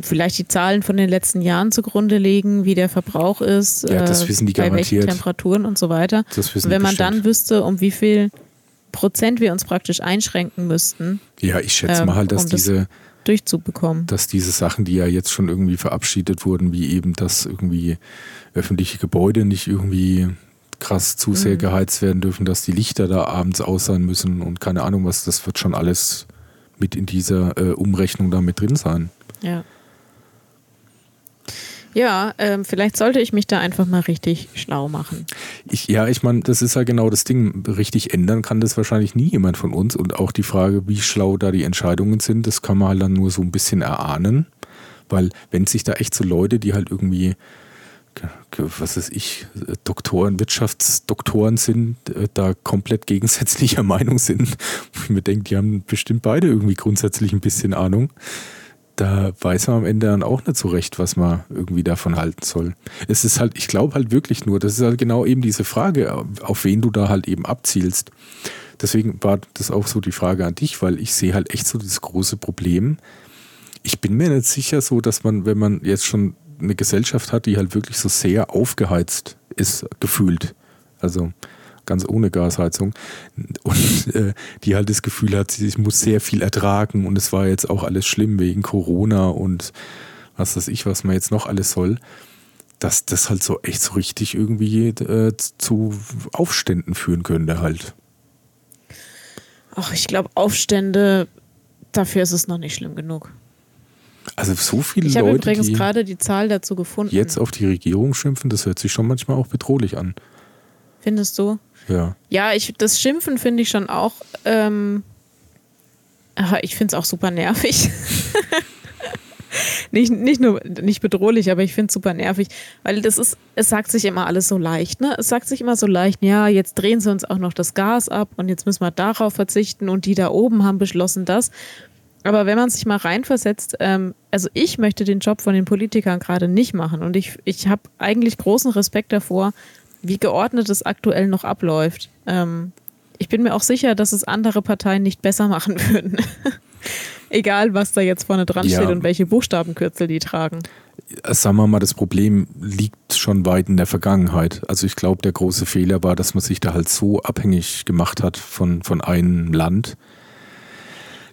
vielleicht die Zahlen von den letzten Jahren zugrunde legen, wie der Verbrauch ist, ja, das äh, wissen die bei garantiert. welchen Temperaturen und so weiter. Das wissen wenn man bestimmt. dann wüsste, um wie viel Prozent wir uns praktisch einschränken müssten. Ja, ich schätze ähm, mal halt, dass um diese durchzubekommen. Dass diese Sachen, die ja jetzt schon irgendwie verabschiedet wurden, wie eben, dass irgendwie öffentliche Gebäude nicht irgendwie krass zu sehr mhm. geheizt werden dürfen, dass die Lichter da abends aus sein müssen und keine Ahnung was, das wird schon alles mit in dieser äh, Umrechnung da mit drin sein. Ja. Ja, ähm, vielleicht sollte ich mich da einfach mal richtig schlau machen. Ich, ja, ich meine, das ist ja genau das Ding. Richtig ändern kann das wahrscheinlich nie jemand von uns. Und auch die Frage, wie schlau da die Entscheidungen sind, das kann man halt dann nur so ein bisschen erahnen. Weil wenn sich da echt so Leute, die halt irgendwie, was weiß ich, Doktoren, Wirtschaftsdoktoren sind, äh, da komplett gegensätzlicher Meinung sind, wo ich mir denke, die haben bestimmt beide irgendwie grundsätzlich ein bisschen Ahnung da weiß man am Ende dann auch nicht so recht, was man irgendwie davon halten soll. Es ist halt, ich glaube halt wirklich nur, das ist halt genau eben diese Frage, auf wen du da halt eben abzielst. Deswegen war das auch so die Frage an dich, weil ich sehe halt echt so das große Problem. Ich bin mir nicht sicher so, dass man, wenn man jetzt schon eine Gesellschaft hat, die halt wirklich so sehr aufgeheizt ist, gefühlt. Also ganz ohne Gasheizung. Und äh, die halt das Gefühl hat, sie muss sehr viel ertragen und es war jetzt auch alles schlimm wegen Corona und was weiß ich, was man jetzt noch alles soll. Dass das halt so echt so richtig irgendwie äh, zu Aufständen führen könnte halt. Ach, ich glaube, Aufstände, dafür ist es noch nicht schlimm genug. Also so viele ich Leute, Ich habe übrigens gerade die Zahl dazu gefunden. Jetzt auf die Regierung schimpfen, das hört sich schon manchmal auch bedrohlich an. Findest du? Ja. Ja, ich, das Schimpfen finde ich schon auch. Ähm, ich finde es auch super nervig. nicht, nicht nur nicht bedrohlich, aber ich finde es super nervig, weil das ist, es sagt sich immer alles so leicht, ne? Es sagt sich immer so leicht, ja, jetzt drehen sie uns auch noch das Gas ab und jetzt müssen wir darauf verzichten und die da oben haben beschlossen das. Aber wenn man sich mal reinversetzt, ähm, also ich möchte den Job von den Politikern gerade nicht machen und ich, ich habe eigentlich großen Respekt davor, wie geordnet es aktuell noch abläuft. Ähm, ich bin mir auch sicher, dass es andere Parteien nicht besser machen würden. Egal, was da jetzt vorne dran ja. steht und welche Buchstabenkürzel die tragen. Sagen wir mal, das Problem liegt schon weit in der Vergangenheit. Also ich glaube, der große Fehler war, dass man sich da halt so abhängig gemacht hat von, von einem Land,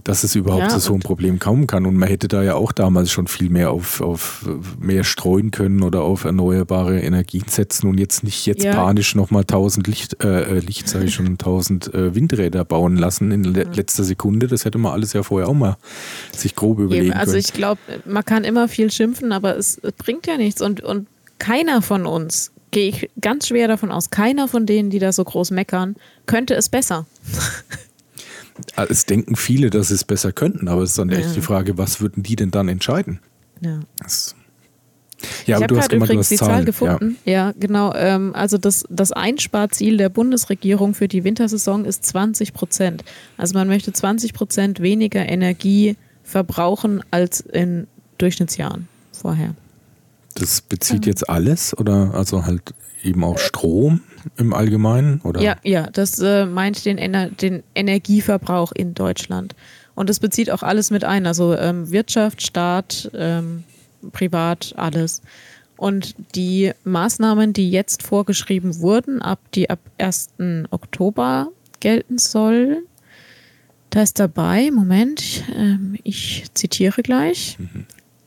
dass es überhaupt ja, zu so einem Problem kommen kann. Und man hätte da ja auch damals schon viel mehr auf, auf mehr streuen können oder auf erneuerbare Energien setzen und jetzt nicht jetzt ja. panisch nochmal 1000 Licht, äh, Licht sage ich schon, 1000 äh, Windräder bauen lassen in le letzter Sekunde. Das hätte man alles ja vorher auch mal sich grob überlegen Eben, also können. Also ich glaube, man kann immer viel schimpfen, aber es, es bringt ja nichts. Und, und keiner von uns, gehe ich ganz schwer davon aus, keiner von denen, die da so groß meckern, könnte es besser. Es denken viele, dass sie es besser könnten, aber es ist dann ja. echt die Frage, was würden die denn dann entscheiden? Ja. Das, ja, ich habe gerade übrigens die Zahlen. Zahl gefunden. Ja, ja genau. Ähm, also das, das Einsparziel der Bundesregierung für die Wintersaison ist 20 Prozent. Also man möchte 20 Prozent weniger Energie verbrauchen als in Durchschnittsjahren vorher. Das bezieht jetzt alles oder also halt eben auch Strom im Allgemeinen? Oder? Ja, ja, das äh, meint den, Ener den Energieverbrauch in Deutschland. Und das bezieht auch alles mit ein, also ähm, Wirtschaft, Staat, ähm, Privat, alles. Und die Maßnahmen, die jetzt vorgeschrieben wurden, ab die ab 1. Oktober gelten sollen, da ist dabei, Moment, ähm, ich zitiere gleich. Mhm.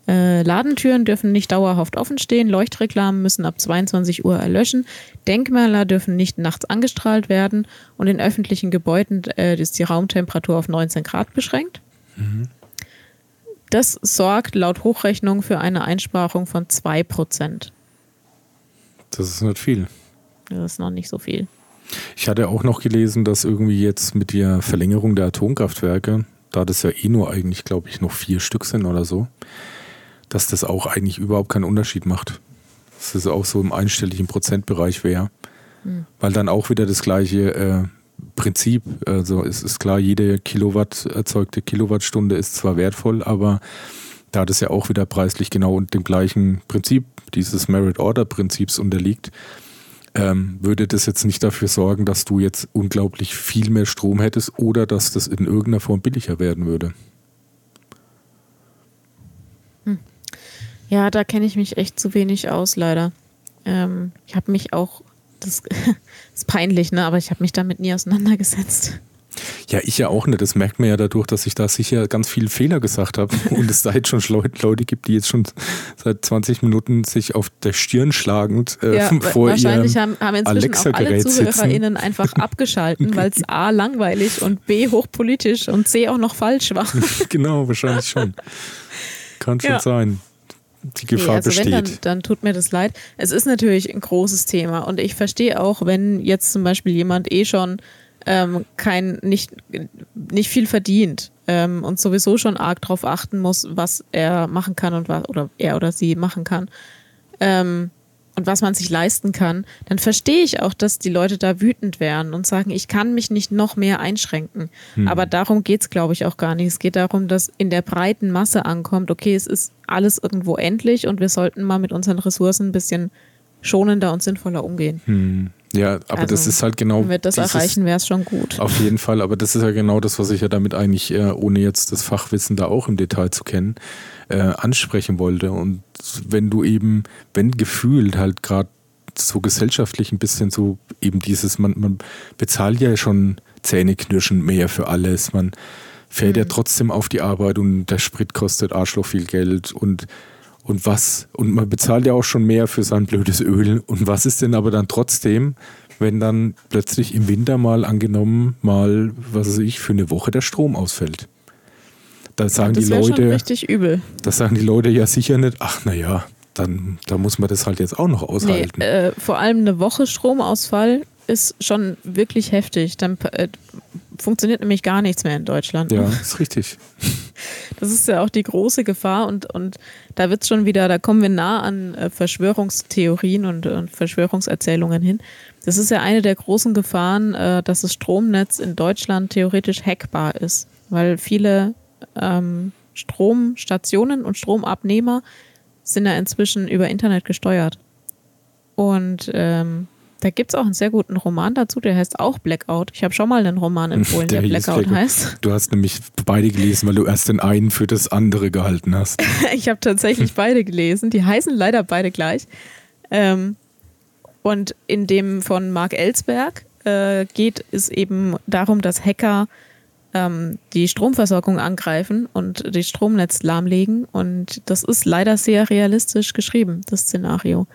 Äh, Ladentüren dürfen nicht dauerhaft offen stehen, Leuchtreklamen müssen ab 22 Uhr erlöschen, Denkmäler dürfen nicht nachts angestrahlt werden und in öffentlichen Gebäuden äh, ist die Raumtemperatur auf 19 Grad beschränkt. Mhm. Das sorgt laut Hochrechnung für eine Einsparung von 2%. Das ist nicht viel. Das ist noch nicht so viel. Ich hatte auch noch gelesen, dass irgendwie jetzt mit der Verlängerung der Atomkraftwerke, da das ja eh nur eigentlich, glaube ich, noch vier Stück sind oder so, dass das auch eigentlich überhaupt keinen Unterschied macht. Dass das auch so im einstelligen Prozentbereich wäre. Mhm. Weil dann auch wieder das gleiche äh, Prinzip, also es ist klar, jede Kilowatt erzeugte Kilowattstunde ist zwar wertvoll, aber da das ja auch wieder preislich genau und dem gleichen Prinzip, dieses Merit-Order-Prinzips unterliegt, ähm, würde das jetzt nicht dafür sorgen, dass du jetzt unglaublich viel mehr Strom hättest oder dass das in irgendeiner Form billiger werden würde. Ja, da kenne ich mich echt zu wenig aus, leider. Ähm, ich habe mich auch, das ist peinlich, ne? aber ich habe mich damit nie auseinandergesetzt. Ja, ich ja auch nicht. Das merkt man ja dadurch, dass ich da sicher ganz viele Fehler gesagt habe und es da jetzt schon Leute gibt, die jetzt schon seit 20 Minuten sich auf der Stirn schlagend äh, ja, vor Wahrscheinlich haben, haben inzwischen auch alle ZuhörerInnen einfach abgeschalten, weil es A langweilig und B hochpolitisch und C auch noch falsch war. genau, wahrscheinlich schon. Kann schon ja. sein die Gefahr nee, also besteht. Wenn, dann, dann tut mir das leid. Es ist natürlich ein großes Thema und ich verstehe auch, wenn jetzt zum Beispiel jemand eh schon ähm, kein, nicht, nicht viel verdient ähm, und sowieso schon arg darauf achten muss, was er machen kann und was, oder er oder sie machen kann. Ähm, und was man sich leisten kann, dann verstehe ich auch, dass die Leute da wütend wären und sagen, ich kann mich nicht noch mehr einschränken. Hm. Aber darum geht es, glaube ich, auch gar nicht. Es geht darum, dass in der breiten Masse ankommt, okay, es ist alles irgendwo endlich und wir sollten mal mit unseren Ressourcen ein bisschen schonender und sinnvoller umgehen. Hm. Ja, aber also, das ist halt genau. Wenn wir das dieses, erreichen, wäre es schon gut. Auf jeden Fall, aber das ist ja genau das, was ich ja damit eigentlich, äh, ohne jetzt das Fachwissen da auch im Detail zu kennen, äh, ansprechen wollte. Und wenn du eben, wenn gefühlt halt gerade so gesellschaftlich ein bisschen so eben dieses, man, man bezahlt ja schon Zähneknirschen mehr für alles, man fährt mhm. ja trotzdem auf die Arbeit und der Sprit kostet Arschloch viel Geld und und was, und man bezahlt ja auch schon mehr für sein blödes Öl. Und was ist denn aber dann trotzdem, wenn dann plötzlich im Winter mal angenommen, mal, was weiß ich, für eine Woche der Strom ausfällt? Da sagen ja, die Leute. richtig übel. Das sagen die Leute ja sicher nicht, ach naja, dann da muss man das halt jetzt auch noch aushalten. Nee, äh, vor allem eine Woche Stromausfall ist schon wirklich heftig. Dann äh, funktioniert nämlich gar nichts mehr in Deutschland. Ja, ist richtig. Das ist ja auch die große Gefahr und, und da wird es schon wieder, da kommen wir nah an äh, Verschwörungstheorien und, und, Verschwörungserzählungen hin. Das ist ja eine der großen Gefahren, äh, dass das Stromnetz in Deutschland theoretisch hackbar ist, weil viele ähm, Stromstationen und Stromabnehmer sind ja inzwischen über Internet gesteuert. Und ähm, da gibt es auch einen sehr guten Roman dazu, der heißt auch Blackout. Ich habe schon mal einen Roman empfohlen, der, der Blackout Blackout heißt. Du hast nämlich beide gelesen, weil du erst den einen für das andere gehalten hast. ich habe tatsächlich beide gelesen. Die heißen leider beide gleich. Ähm, und in dem von Mark Ellsberg äh, geht es eben darum, dass Hacker ähm, die Stromversorgung angreifen und das Stromnetz lahmlegen. Und das ist leider sehr realistisch geschrieben, das Szenario.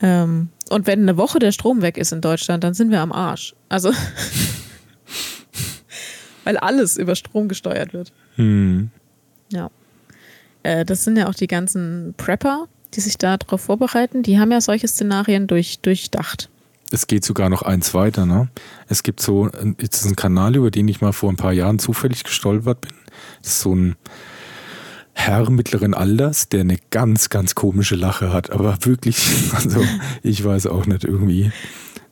Ähm, und wenn eine Woche der Strom weg ist in Deutschland, dann sind wir am Arsch. Also, weil alles über Strom gesteuert wird. Hm. Ja. Äh, das sind ja auch die ganzen Prepper, die sich darauf vorbereiten. Die haben ja solche Szenarien durch, durchdacht. Es geht sogar noch eins weiter. Ne? Es gibt so, jetzt ist ein Kanal, über den ich mal vor ein paar Jahren zufällig gestolpert bin. Das ist so ein Herr mittleren Alters, der eine ganz, ganz komische Lache hat. Aber wirklich, also ich weiß auch nicht irgendwie.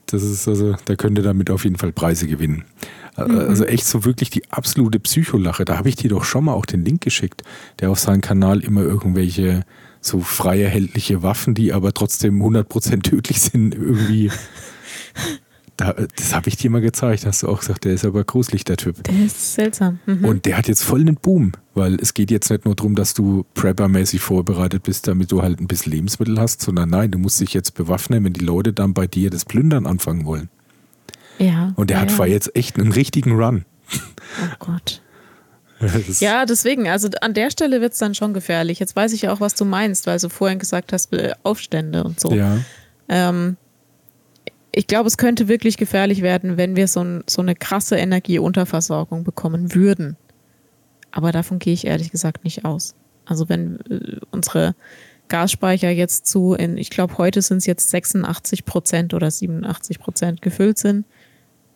Das ist also, da könnte damit auf jeden Fall Preise gewinnen. Mhm. Also echt so wirklich die absolute Psycholache. Da habe ich dir doch schon mal auch den Link geschickt, der auf seinem Kanal immer irgendwelche so frei erhältliche Waffen, die aber trotzdem 100% tödlich sind, irgendwie da, das habe ich dir mal gezeigt, hast du auch gesagt, der ist aber gruselig, der Typ. Der ist seltsam. Mhm. Und der hat jetzt voll einen Boom, weil es geht jetzt nicht nur darum, dass du Prepper-mäßig vorbereitet bist, damit du halt ein bisschen Lebensmittel hast, sondern nein, du musst dich jetzt bewaffnen, wenn die Leute dann bei dir das Plündern anfangen wollen. Ja. Und der ja, hat ja. jetzt echt einen richtigen Run. Oh Gott. ja, deswegen, also an der Stelle wird es dann schon gefährlich. Jetzt weiß ich ja auch, was du meinst, weil du vorhin gesagt hast, äh, Aufstände und so. Ja. Ähm, ich glaube, es könnte wirklich gefährlich werden, wenn wir so, ein, so eine krasse Energieunterversorgung bekommen würden. Aber davon gehe ich ehrlich gesagt nicht aus. Also wenn äh, unsere Gasspeicher jetzt zu, in, ich glaube, heute sind es jetzt 86 Prozent oder 87 Prozent gefüllt sind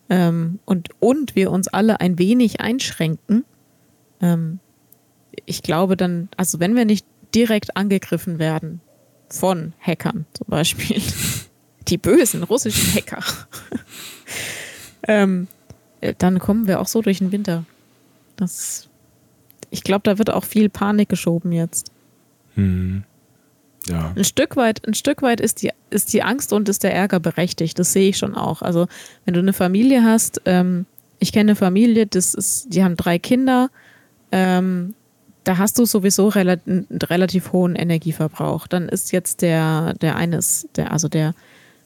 ähm, und, und wir uns alle ein wenig einschränken, ähm, ich glaube dann, also wenn wir nicht direkt angegriffen werden von Hackern zum Beispiel, die bösen russischen Hacker. ähm, äh, dann kommen wir auch so durch den Winter. Das, ich glaube, da wird auch viel Panik geschoben jetzt. Hm. Ja. Ein Stück weit, ein Stück weit ist die, ist die Angst und ist der Ärger berechtigt. Das sehe ich schon auch. Also, wenn du eine Familie hast, ähm, ich kenne eine Familie, das ist, die haben drei Kinder, ähm, da hast du sowieso rel einen relativ hohen Energieverbrauch. Dann ist jetzt der, der eines, der, also der,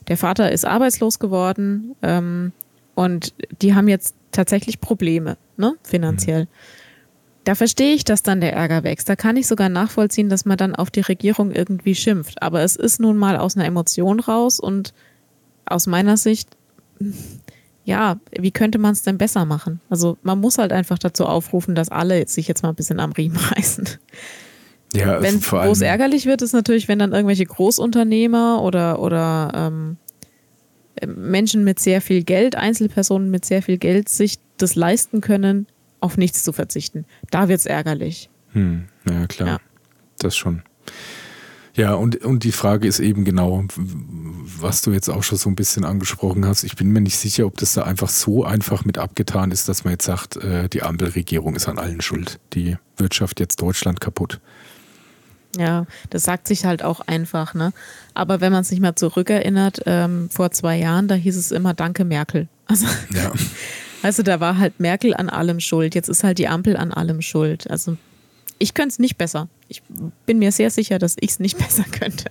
der Vater ist arbeitslos geworden ähm, und die haben jetzt tatsächlich Probleme, ne, finanziell. Mhm. Da verstehe ich, dass dann der Ärger wächst. Da kann ich sogar nachvollziehen, dass man dann auf die Regierung irgendwie schimpft. Aber es ist nun mal aus einer Emotion raus und aus meiner Sicht, ja, wie könnte man es denn besser machen? Also man muss halt einfach dazu aufrufen, dass alle sich jetzt mal ein bisschen am Riemen reißen. Ja, wenn vor wo es allem, ärgerlich wird, ist natürlich, wenn dann irgendwelche Großunternehmer oder, oder ähm, Menschen mit sehr viel Geld, Einzelpersonen mit sehr viel Geld sich das leisten können, auf nichts zu verzichten. Da wird es ärgerlich. hm, ja klar, Ja. das schon. Ja, und, und die Frage ist eben genau, was du jetzt auch schon so ein bisschen angesprochen hast. Ich bin mir nicht sicher, ob das da einfach so einfach mit abgetan ist, dass man jetzt sagt, äh, die Ampelregierung ist an allen schuld. Die Wirtschaft jetzt Deutschland kaputt. Ja, das sagt sich halt auch einfach, ne? Aber wenn man sich mal zurückerinnert, ähm, vor zwei Jahren, da hieß es immer Danke Merkel. Also, Ja, du, da war halt Merkel an allem schuld. Jetzt ist halt die Ampel an allem schuld. Also ich könnte es nicht besser. Ich bin mir sehr sicher, dass ich es nicht besser könnte.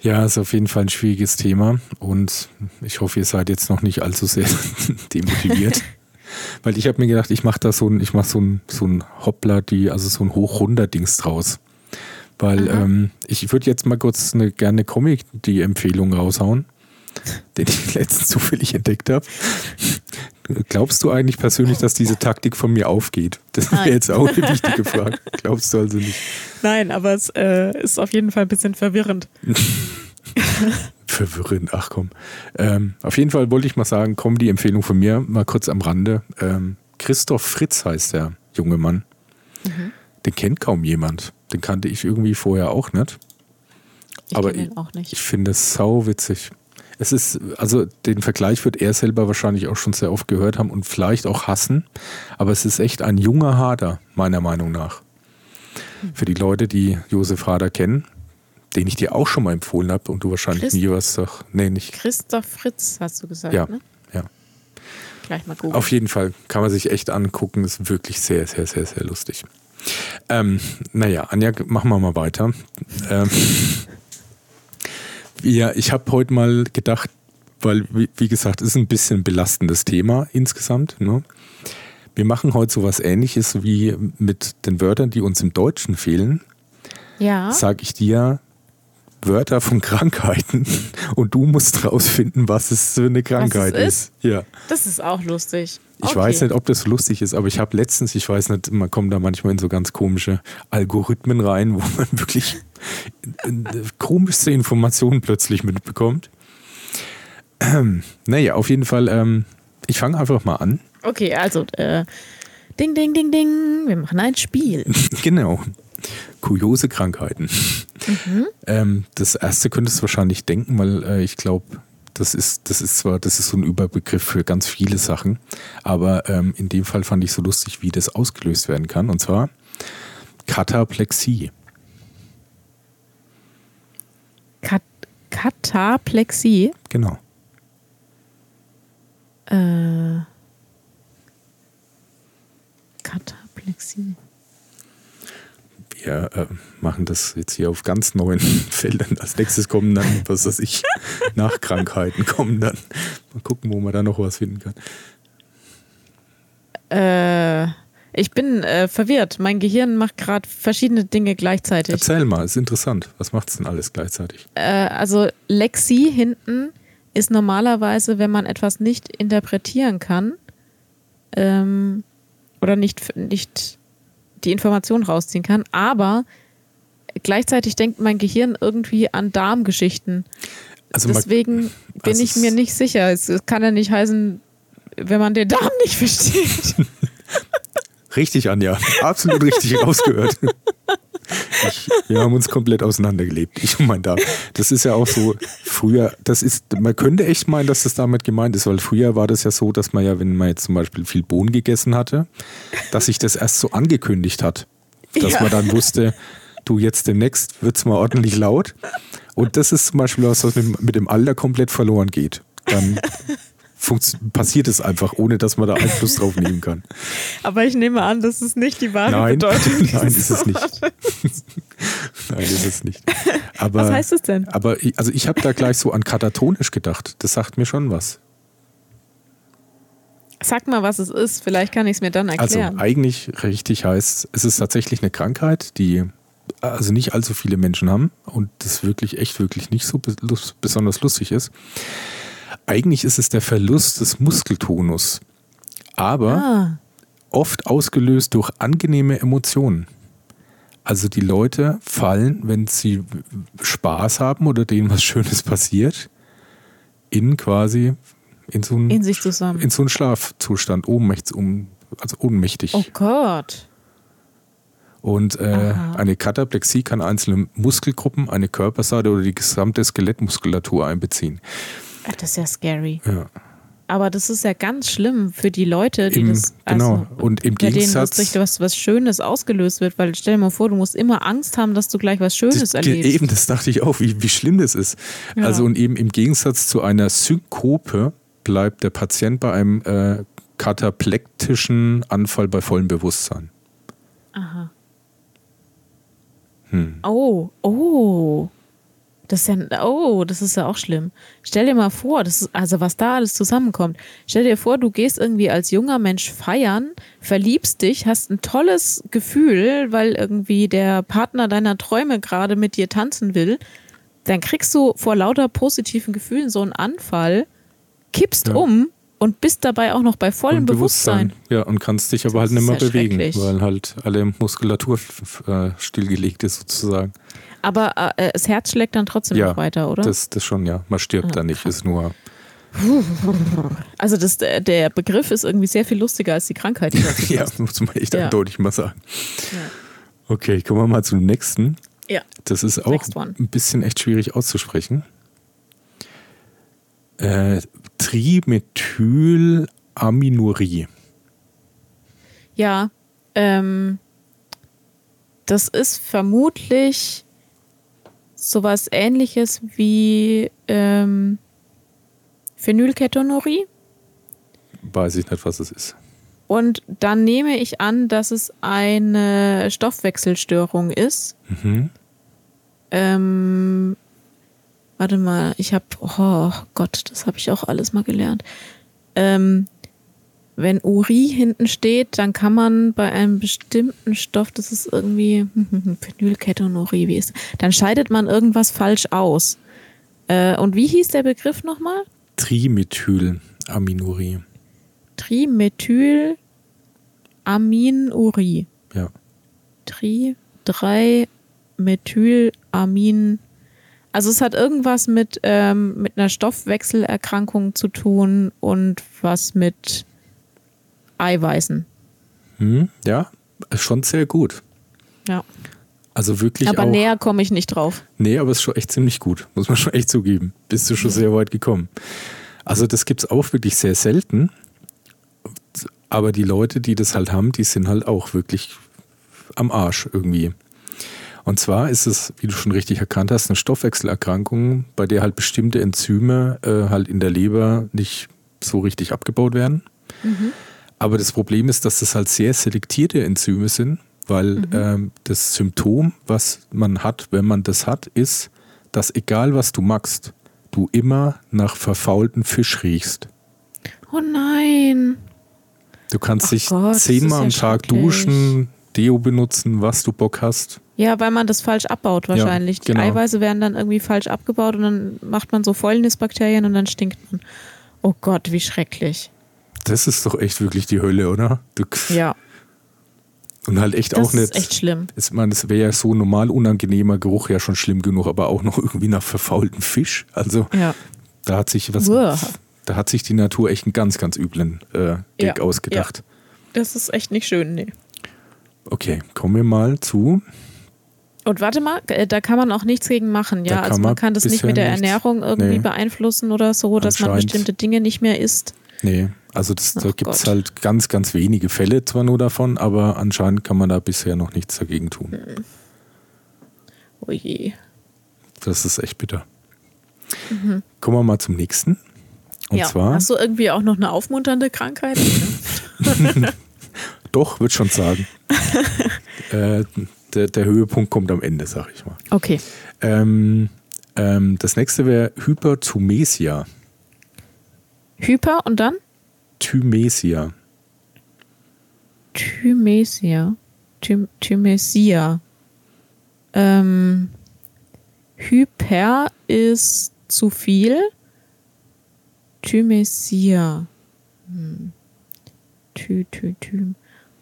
ja, ist auf jeden Fall ein schwieriges Thema und ich hoffe, ihr seid jetzt noch nicht allzu sehr demotiviert. Weil ich habe mir gedacht, ich mache da so ein, ich mache so ein, so ein Hoppler, die, also so ein Hochrunder-Dings draus. Weil ähm, ich würde jetzt mal kurz eine gerne Comic die Empfehlung raushauen, den ich letztens zufällig entdeckt habe. Glaubst du eigentlich persönlich, dass diese Taktik von mir aufgeht? Das wäre jetzt auch eine wichtige Frage. Glaubst du also nicht? Nein, aber es äh, ist auf jeden Fall ein bisschen verwirrend. Verwirrend, ach komm. Ähm, auf jeden Fall wollte ich mal sagen, komm, die Empfehlung von mir, mal kurz am Rande. Ähm, Christoph Fritz heißt der junge Mann. Den kennt kaum jemand. Den kannte ich irgendwie vorher auch nicht. Ich Aber nicht. Ich finde es sau witzig. Es ist, also den Vergleich wird er selber wahrscheinlich auch schon sehr oft gehört haben und vielleicht auch hassen. Aber es ist echt ein junger Hader, meiner Meinung nach. Für die Leute, die Josef Hader kennen, den ich dir auch schon mal empfohlen habe und du wahrscheinlich Christ- nie was sagst. Nee, nicht. Christoph Fritz, hast du gesagt, Ja, ne? ja. Gleich mal googeln. Auf jeden Fall kann man sich echt angucken. Ist wirklich sehr, sehr, sehr, sehr lustig. Ähm, naja, Anja, machen wir mal weiter. Ähm, ja, ich habe heute mal gedacht, weil, wie, wie gesagt, es ist ein bisschen ein belastendes Thema insgesamt. Ne? Wir machen heute sowas ähnliches wie mit den Wörtern, die uns im Deutschen fehlen. ja, Sag ich dir Wörter von Krankheiten und du musst rausfinden, was es für eine Krankheit ist? Ja. das ist auch lustig. Ich Okay. weiß nicht, ob das lustig ist, aber ich habe letztens, ich weiß nicht, man kommt da manchmal in so ganz komische Algorithmen rein, wo man wirklich äh, komischste Informationen plötzlich mitbekommt. Ähm, naja, auf jeden Fall, ähm, ich fange einfach mal an. Okay, also, äh, ding, ding, ding, ding, wir machen ein Spiel. genau. Kuriose Krankheiten. Ähm, das erste könntest du wahrscheinlich denken, weil äh, ich glaube, das ist, das ist zwar, das ist so ein Überbegriff für ganz viele Sachen, aber ähm, in dem Fall fand ich so lustig, wie das ausgelöst werden kann. Und zwar Kataplexie. Kat Kataplexie. Genau. Äh, Kataplexie. Wir äh, machen das jetzt hier auf ganz neuen Feldern. Als nächstes kommen dann, was weiß ich, Nachkrankheiten kommen dann. Mal gucken, wo man da noch was finden kann. Äh, ich bin äh, verwirrt. Mein Gehirn macht gerade verschiedene Dinge gleichzeitig. Erzähl mal, ist interessant. Was macht es denn alles gleichzeitig? Äh, also Lexi hinten ist normalerweise, wenn man etwas nicht interpretieren kann ähm, oder nicht, nicht die Information rausziehen kann, aber gleichzeitig denkt mein Gehirn irgendwie an Darmgeschichten. Also man- Deswegen bin also ich mir nicht sicher. Es, es kann ja nicht heißen, wenn man den Darm nicht versteht. Richtig, Anja. Absolut richtig rausgehört. Ich, wir haben uns komplett auseinandergelebt. Ich und mein Darm. Das ist ja auch so, früher, das ist, man könnte echt meinen, dass das damit gemeint ist, weil früher war das ja so, dass man ja, wenn man jetzt zum Beispiel viel Bohnen gegessen hatte, dass sich das erst so angekündigt hat. Dass Ja. man dann wusste, du jetzt demnächst wird es mal ordentlich laut. Und das ist zum Beispiel was, was mit, mit dem Alter komplett verloren geht. Dann passiert es einfach, ohne dass man da Einfluss drauf nehmen kann. Aber ich nehme an, das ist nicht die wahre Nein, Bedeutung. nein, ist es nicht. Nein, ist es nicht. Aber, Was heißt es denn? Aber ich, also ich habe da gleich so an katatonisch gedacht. Das sagt mir schon was. Sag mal, was es ist. Vielleicht kann ich es mir dann Also erklären. eigentlich richtig heißt, es ist tatsächlich eine Krankheit, die also nicht allzu viele Menschen haben und das wirklich echt wirklich nicht so besonders lustig ist. Eigentlich ist es der Verlust des Muskeltonus, aber ah, oft ausgelöst durch angenehme Emotionen. Also die Leute fallen, wenn sie Spaß haben oder denen was Schönes passiert, in quasi in so einen, in sich zusammen. In so einen Schlafzustand, ohnmächtig, um, also ohnmächtig. Oh Gott. Und äh, eine Kataplexie kann einzelne Muskelgruppen, eine Körperseite oder die gesamte Skelettmuskulatur einbeziehen. Das ist ja scary. Ja. Aber das ist ja ganz schlimm für die Leute, die Im, das. Genau. Also, und im Gegensatz. Denen was, was Schönes ausgelöst wird, weil stell dir mal vor, du musst immer Angst haben, dass du gleich was Schönes das, erlebst. Eben, das dachte ich auch, wie, wie schlimm das ist. Ja. Also, und eben im Gegensatz zu einer Synkope bleibt der Patient bei einem äh, kataplektischen Anfall bei vollem Bewusstsein. Aha. Hm. Oh, oh. Das ist ja, oh, das ist ja auch schlimm. Stell dir mal vor, das ist, also was da alles zusammenkommt. Stell dir vor, du gehst irgendwie als junger Mensch feiern, verliebst dich, hast ein tolles Gefühl, weil irgendwie der Partner deiner Träume gerade mit dir tanzen will. Dann kriegst du vor lauter positiven Gefühlen so einen Anfall, kippst Ja. um und bist dabei auch noch bei vollem Und Bewusstsein. Ja, und kannst dich aber halt Das nicht mehr ja bewegen, weil halt alle Muskulatur äh, stillgelegt ist sozusagen. Aber äh, das Herz schlägt dann trotzdem Ja, noch weiter, oder? Das, das schon, ja. Man stirbt Ah, da nicht, ist nur. Also das, der der Begriff ist irgendwie sehr viel lustiger als die Krankheit. Die ja, muss man echt Ja. eindeutig mal sagen. Ja. Okay, kommen wir mal zum nächsten. ja. Das ist auch ein bisschen echt schwierig auszusprechen. Äh, Trimethylaminurie. Ja, ähm, das ist vermutlich sowas ähnliches wie ähm, Phenylketonurie. Weiß ich nicht, was es ist. Und dann nehme ich an, dass es eine Stoffwechselstörung ist. Mhm. Ähm, warte mal, ich habe, oh Gott, das habe ich auch alles mal gelernt. Ähm, wenn Uri hinten steht, dann kann man bei einem bestimmten Stoff, das ist irgendwie Phenylketonurie, wie ist, dann scheidet man irgendwas falsch aus. Äh, und wie hieß der Begriff nochmal? Trimethylaminurie. Trimethylaminurie. Ja. Tri, 3, Methylamin. Also es hat irgendwas mit, ähm, mit einer Stoffwechselerkrankung zu tun und was mit Eiweißen. Hm, ja, schon sehr gut. Ja. Also wirklich Aber auch. näher komme ich nicht drauf. Nee, aber es ist schon echt ziemlich gut. Muss man schon echt zugeben. Bist du schon sehr weit gekommen. Also das gibt es auch wirklich sehr selten. Aber die Leute, die das halt haben, die sind halt auch wirklich am Arsch irgendwie. Und zwar ist es, wie du schon richtig erkannt hast, eine Stoffwechselerkrankung, bei der halt bestimmte Enzyme äh, halt in der Leber nicht so richtig abgebaut werden. Aber das Problem ist, dass das halt sehr selektierte Enzyme sind, weil ähm, das Symptom, was man hat, wenn man das hat, ist, dass egal was du machst, du immer nach verfaulten Fisch riechst. Oh nein. Du kannst Ach dich Gott, zehnmal ja am Tag duschen, Deo benutzen, was du Bock hast. Ja, weil man das falsch abbaut wahrscheinlich. genau. Die Eiweiße werden dann irgendwie falsch abgebaut und dann macht man so Fäulnisbakterien und dann stinkt man. Oh Gott, wie schrecklich. Das ist doch echt wirklich die Hölle, oder? Du, Ja, Und halt echt das auch nicht. ist echt schlimm. Ich meine, das wäre ja so normal unangenehmer Geruch ja schon schlimm genug, aber auch noch irgendwie nach verfaulten Fisch. Also Ja. da hat sich was, Uah. da hat sich die Natur echt einen ganz, ganz üblen äh, Gag Ja, ausgedacht. Das ist echt nicht schön, nee. Okay, kommen wir mal zu. Und warte mal, äh, da kann man auch nichts gegen machen, ja. Also man man kann das nicht mit der nichts. Ernährung irgendwie Nee. beeinflussen oder so, dass man bestimmte Dinge nicht mehr isst. Nee, also das, da gibt es halt ganz, ganz wenige Fälle zwar nur davon, aber anscheinend kann man da bisher noch nichts dagegen tun. Oh je. Das ist echt bitter. Kommen wir mal zum nächsten. Und Mhm. ja. zwar, Hast du irgendwie auch noch eine aufmunternde Krankheit? doch, würde schon sagen. äh, der, der Höhepunkt kommt am Ende, sag ich mal. okay. Ähm, ähm, das nächste wäre Hyperthymesia. Hyper und dann? Thymesia. Thymesia. Thym Thymesia. Ähm, Hyper ist zu viel. Thymesia. Hm. Thü, thü, thym.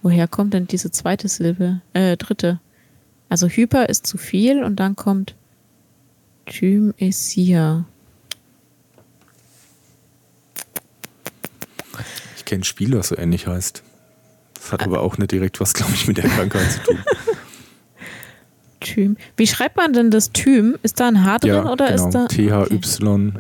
Woher kommt denn diese zweite Silbe? Äh, dritte. Also Hyper ist zu viel und dann kommt Thymesia. Kenne ein Spiel, was so ähnlich heißt. Das hat aber auch nicht direkt was, glaube ich, mit der Krankheit zu tun. Thym. Wie schreibt man denn das Thym? Ist da ein H drin ja, oder genau. ist da. T-H-Y-M-E-S-I-A.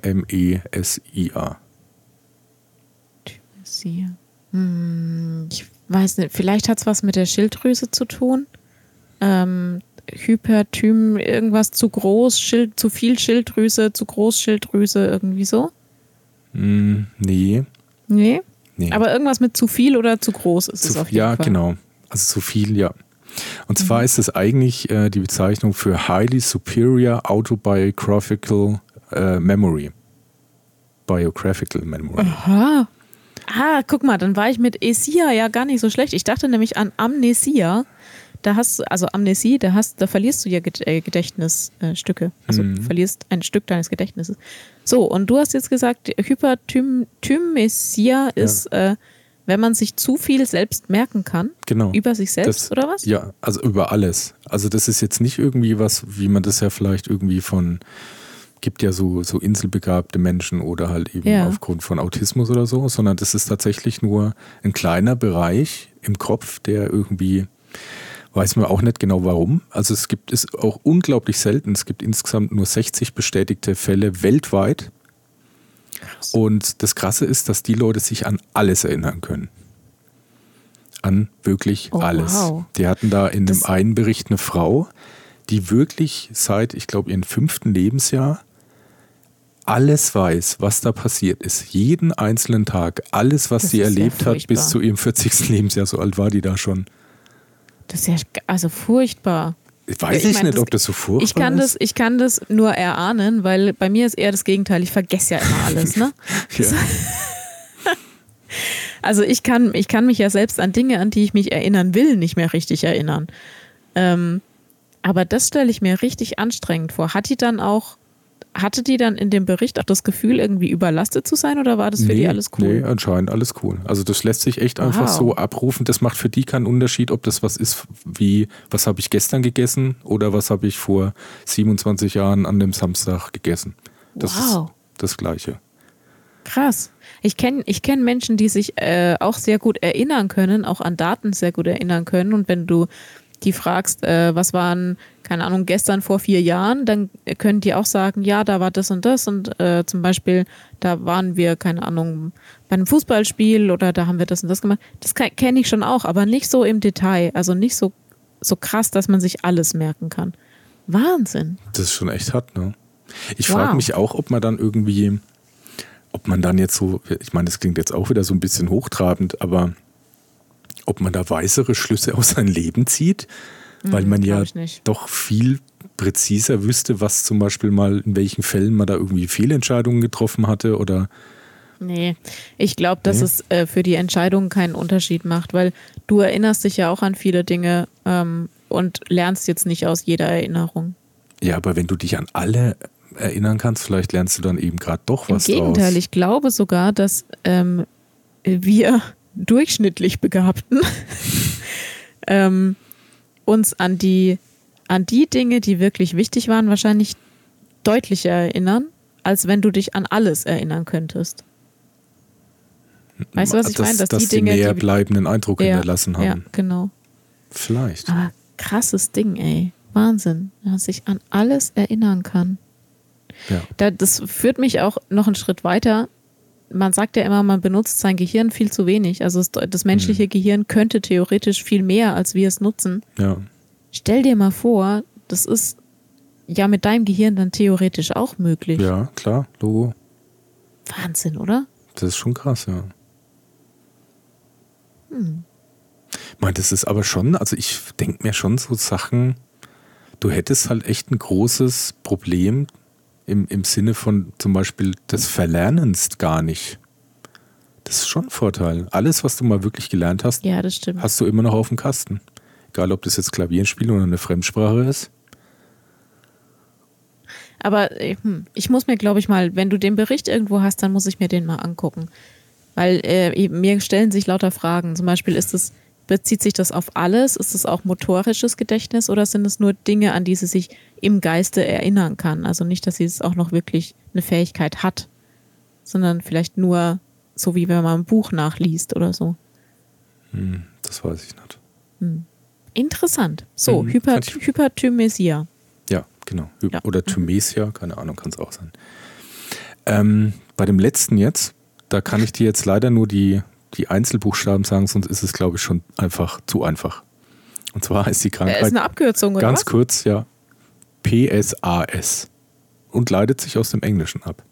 Thymesia. Hm, ich weiß nicht, vielleicht hat es was mit der Schilddrüse zu tun. Ähm, Hyperthym, irgendwas zu groß, Schild, zu viel Schilddrüse, zu groß Schilddrüse, irgendwie so? Mm, nee. Nee? Nee. Aber irgendwas mit zu viel oder zu groß ist zu, es auf jeden ja, Fall. Ja, genau. Also zu viel, ja. Und zwar mhm. ist es eigentlich äh, die Bezeichnung für Highly Superior Autobiographical äh, Memory. Biographical Memory. Aha. Ah, guck mal, dann war ich mit Esia ja gar nicht so schlecht. Ich dachte nämlich an Amnesia da hast du, also Amnesie, da hast, da verlierst du ja äh, Gedächtnisstücke. also mhm. verlierst ein Stück deines Gedächtnisses. So, und du hast jetzt gesagt, Hyperthymesia ist, ja. äh, wenn man sich zu viel selbst merken kann. Genau. Über sich selbst, das, oder was? Ja, also über alles. Also das ist jetzt nicht irgendwie was, wie man das ja vielleicht irgendwie von gibt ja so, so inselbegabte Menschen oder halt eben ja. aufgrund von Autismus oder so, sondern das ist tatsächlich nur ein kleiner Bereich im Kopf, der irgendwie Weiß man auch nicht genau warum. Also es gibt es auch unglaublich selten. Es gibt insgesamt nur 60 bestätigte Fälle weltweit. Krass. Und das Krasse ist, dass die Leute sich an alles erinnern können. An wirklich oh, alles. Wow. Die hatten da in das dem einen Bericht eine Frau, die wirklich seit, ich glaube, ihrem fünften Lebensjahr alles weiß, was da passiert ist. Jeden einzelnen Tag. Alles, was das sie erlebt hat bis zu ihrem 40. Lebensjahr. So alt war die da schon. Das ist ja also furchtbar. Weiß ich, ich mein, nicht, das, ob das so furchtbar ich kann ist. Das, ich kann das nur erahnen, weil bei mir ist eher das Gegenteil. Ich vergesse ja immer alles. Ne? ja. Also ich kann, ich kann mich ja selbst an Dinge, an die ich mich erinnern will, nicht mehr richtig erinnern. Ähm, aber das stelle ich mir richtig anstrengend vor. Hat die dann auch hatte die dann in dem Bericht auch das Gefühl, irgendwie überlastet zu sein oder war das für nee, die alles cool? Nee, anscheinend alles cool. Also das lässt sich echt wow. einfach so abrufen. Das macht für die keinen Unterschied, ob das was ist wie, was habe ich gestern gegessen oder was habe ich vor 27 Jahren an dem Samstag gegessen. Das wow. ist das Gleiche. Krass. Ich kenne ich kenn Menschen, die sich äh, auch sehr gut erinnern können, auch an Daten sehr gut erinnern können. Und wenn du die fragst, äh, was waren, keine Ahnung, gestern vor vier Jahren, dann können die auch sagen, ja, da war das und das und äh, zum Beispiel, da waren wir, keine Ahnung, bei einem Fußballspiel oder da haben wir das und das gemacht. Das kenne ich schon auch, aber nicht so im Detail, also nicht so, so krass, dass man sich alles merken kann. Wahnsinn. Das ist schon echt hart, ne? Ich wow. frage mich auch, ob man dann irgendwie, ob man dann jetzt so, ich meine, das klingt jetzt auch wieder so ein bisschen hochtrabend, aber ob man da weisere Schlüsse aus seinem Leben zieht, weil hm, man ja doch viel präziser wüsste, was zum Beispiel mal, in welchen Fällen man da irgendwie Fehlentscheidungen getroffen hatte oder. Nee, ich glaube, dass nee. es äh, für die Entscheidung keinen Unterschied macht, weil du erinnerst dich ja auch an viele Dinge ähm, und lernst jetzt nicht aus jeder Erinnerung. Ja, aber wenn du dich an alle erinnern kannst, vielleicht lernst du dann eben gerade doch was Im Gegenteil, draus. ich glaube sogar, dass ähm, wir durchschnittlich Begabten ähm, uns an die, an die Dinge, die wirklich wichtig waren, wahrscheinlich deutlicher erinnern, als wenn du dich an alles erinnern könntest. Weißt du, was ich das, meine? Dass, dass die Dinge, mehr bleibenden Eindruck ja, hinterlassen haben. Ja, genau. Vielleicht. Aber krasses Ding, ey. Wahnsinn, dass sich an alles erinnern kann. Ja. Da, das führt mich auch noch einen Schritt weiter man sagt ja immer, man benutzt sein Gehirn viel zu wenig. Also das, menschliche mhm. Gehirn könnte theoretisch viel mehr, als wir es nutzen. Ja. Stell dir mal vor, das ist ja mit deinem Gehirn dann theoretisch auch möglich. Ja, klar, Logo. Wahnsinn, oder? Das ist schon krass, ja. Hm. Ich meine, das ist aber schon, also ich denke mir schon so Sachen, du hättest halt echt ein großes Problem, im, im Sinne von zum Beispiel des Verlernens gar nicht. Das ist schon ein Vorteil. Alles, was du mal wirklich gelernt hast, ja, das stimmt. hast du immer noch auf dem Kasten. Egal, ob das jetzt Klavierspiel oder eine Fremdsprache ist. Aber äh, hm, ich muss mir, glaube ich, mal, wenn du den Bericht irgendwo hast, dann muss ich mir den mal angucken. Weil äh, mir stellen sich lauter Fragen. Zum Beispiel ist es, bezieht sich das auf alles? Ist es auch motorisches Gedächtnis oder sind es nur Dinge, an die sie sich im Geiste erinnern kann? Also nicht, dass sie es auch noch wirklich eine Fähigkeit hat, sondern vielleicht nur so, wie wenn man ein Buch nachliest oder so. Hm, das weiß ich nicht. Hm. Interessant. So, hm, Hyper Hyperthymesia. Ja, genau. Ja. Oder Thymesia, keine Ahnung, kann es auch sein. Ähm, bei dem letzten jetzt, da kann ich dir jetzt leider nur die, die Einzelbuchstaben sagen, sonst ist es, glaube ich, schon einfach zu einfach. Und zwar heißt die Krankheit. Ist eine Abkürzung, oder? Ganz was? kurz, ja. PSAS. Und leitet sich aus dem Englischen ab.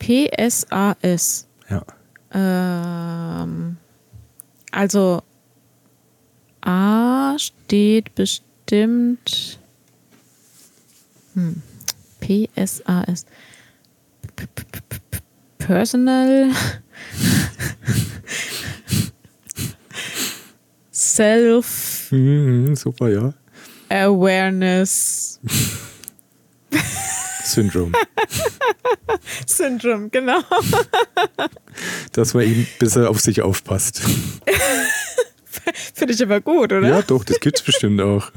PSAS. Ja. Ähm, also A steht bestimmt. Hm. PSAS. Personal. Self. Mhm, super, ja. Awareness. Syndrome. Syndrome, genau. Dass man ihm besser auf sich aufpasst. Finde ich aber gut, oder? Ja, doch, das gibt es bestimmt auch.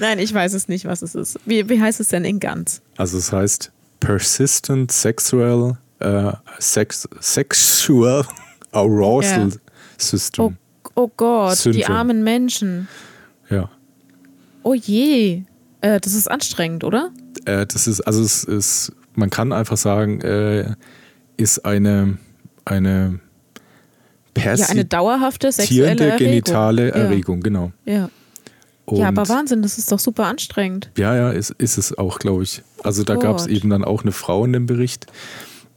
Nein, ich weiß es nicht, was es ist. Wie, wie heißt es denn in ganz? Also es heißt Persistent Sexual uh, Sex, Sexual Arousal ja. System. Oh, oh Gott, Syndrome. die armen Menschen. Ja. Oh je. Äh, das ist anstrengend, oder? Äh, das ist, also es ist, man kann einfach sagen, äh, ist eine, eine ja, eine dauerhafte sexuelle Erregung. genitale Erregung, genau. Ja. Und ja, aber Wahnsinn, das ist doch super anstrengend. Ja, ja, ist, ist es auch, glaube ich. Also da gab es eben dann auch eine Frau in dem Bericht,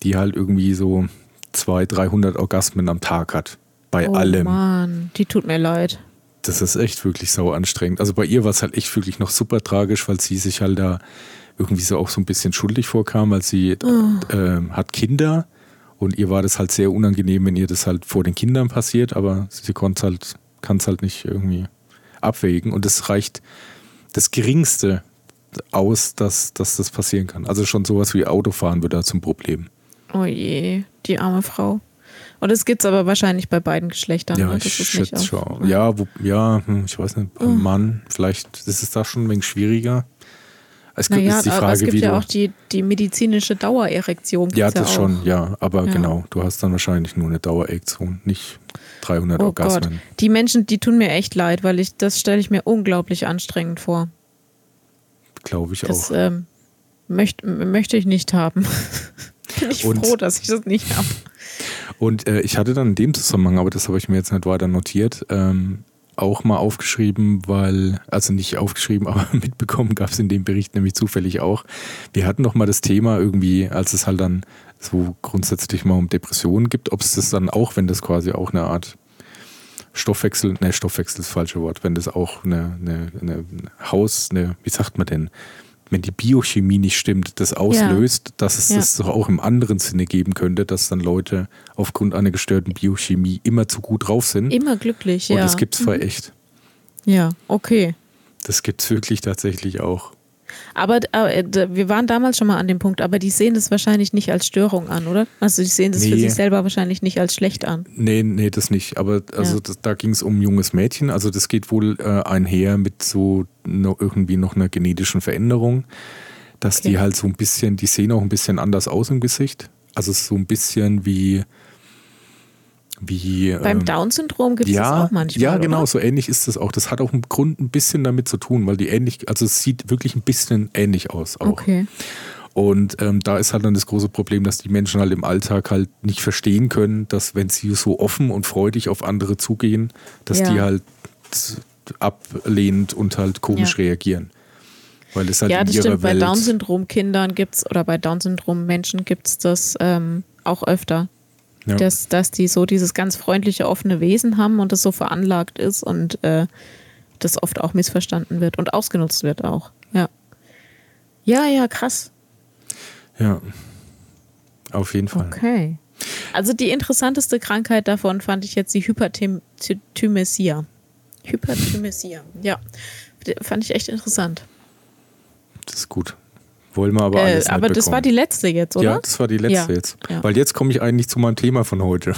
die halt irgendwie so 200, 300 Orgasmen am Tag hat. Bei oh, allem. Mann, die tut mir leid. Das ist echt wirklich sau anstrengend. Also bei ihr war es halt echt wirklich noch super tragisch, weil sie sich halt da irgendwie so auch so ein bisschen schuldig vorkam, weil sie oh. äh, hat Kinder und ihr war das halt sehr unangenehm, wenn ihr das halt vor den Kindern passiert, aber sie konnte halt, kann es halt nicht irgendwie abwägen. Und es reicht das Geringste aus, dass, dass das passieren kann. Also schon sowas wie Autofahren wird da zum Problem. Oh je, die arme Frau. Und es gibt es aber wahrscheinlich bei beiden Geschlechtern. Ja, ne? ich schätze schon. Ja, wo, ja, hm, ich weiß nicht, oh. Mann, vielleicht ist es da schon ein wenig schwieriger. Es gibt, naja, die Frage, aber es gibt ja auch die, die medizinische Dauererektion. Ja, das ja schon, ja. Aber ja. genau, du hast dann wahrscheinlich nur eine Dauererektion, nicht 300 oh Orgasmen. Gott. Die Menschen, die tun mir echt leid, weil ich das stelle ich mir unglaublich anstrengend vor. Glaube ich das, auch. Ähm, möcht, möchte ich nicht haben. Bin ich und, froh, dass ich das nicht habe. Und äh, ich hatte dann in dem Zusammenhang, aber das habe ich mir jetzt nicht weiter notiert, ähm, auch mal aufgeschrieben, weil, also nicht aufgeschrieben, aber mitbekommen gab es in dem Bericht nämlich zufällig auch. Wir hatten noch mal das Thema irgendwie, als es halt dann so grundsätzlich mal um Depressionen gibt, ob es das dann auch, wenn das quasi auch eine Art Stoffwechsel, ne, Stoffwechsel ist das falsche Wort, wenn das auch eine, eine, eine Haus, eine, wie sagt man denn, wenn die Biochemie nicht stimmt, das auslöst, ja. dass es ja. das doch auch im anderen Sinne geben könnte, dass dann Leute aufgrund einer gestörten Biochemie immer zu gut drauf sind. Immer glücklich, ja. Und das gibt es mhm. echt. Ja, okay. Das gibt es wirklich tatsächlich auch. Aber äh, wir waren damals schon mal an dem Punkt, aber die sehen das wahrscheinlich nicht als Störung an, oder? Also die sehen das nee. für sich selber wahrscheinlich nicht als schlecht an. Nee, nee, das nicht. Aber also ja. das, da ging es um ein junges Mädchen. Also das geht wohl äh, einher mit so noch irgendwie noch einer genetischen Veränderung, dass okay. die halt so ein bisschen, die sehen auch ein bisschen anders aus im Gesicht. Also so ein bisschen wie wie, Beim ähm, Down-Syndrom gibt es ja, das auch manchmal. Ja, genau, oder? so ähnlich ist das auch. Das hat auch im Grund ein bisschen damit zu tun, weil die ähnlich, also es sieht wirklich ein bisschen ähnlich aus auch. Okay. Und ähm, da ist halt dann das große Problem, dass die Menschen halt im Alltag halt nicht verstehen können, dass wenn sie so offen und freudig auf andere zugehen, dass ja. die halt ablehnend und halt komisch ja. reagieren. Weil es halt ja, das stimmt. Welt bei Down-Syndrom-Kindern gibt es oder bei Down-Syndrom-Menschen gibt es das ähm, auch öfter. Ja. Dass, dass die so dieses ganz freundliche, offene Wesen haben und das so veranlagt ist und äh, das oft auch missverstanden wird und ausgenutzt wird auch. Ja. Ja, ja, krass. Ja. Auf jeden Fall. Okay. Also die interessanteste Krankheit davon fand ich jetzt die Hyperthymesia. Hyperthymesia, ja. Fand ich echt interessant. Das ist gut. Wollen wir aber äh, alles äh, Aber das war die letzte jetzt, oder? Ja, das war die letzte ja. jetzt. Ja. Weil jetzt komme ich eigentlich zu meinem Thema von heute.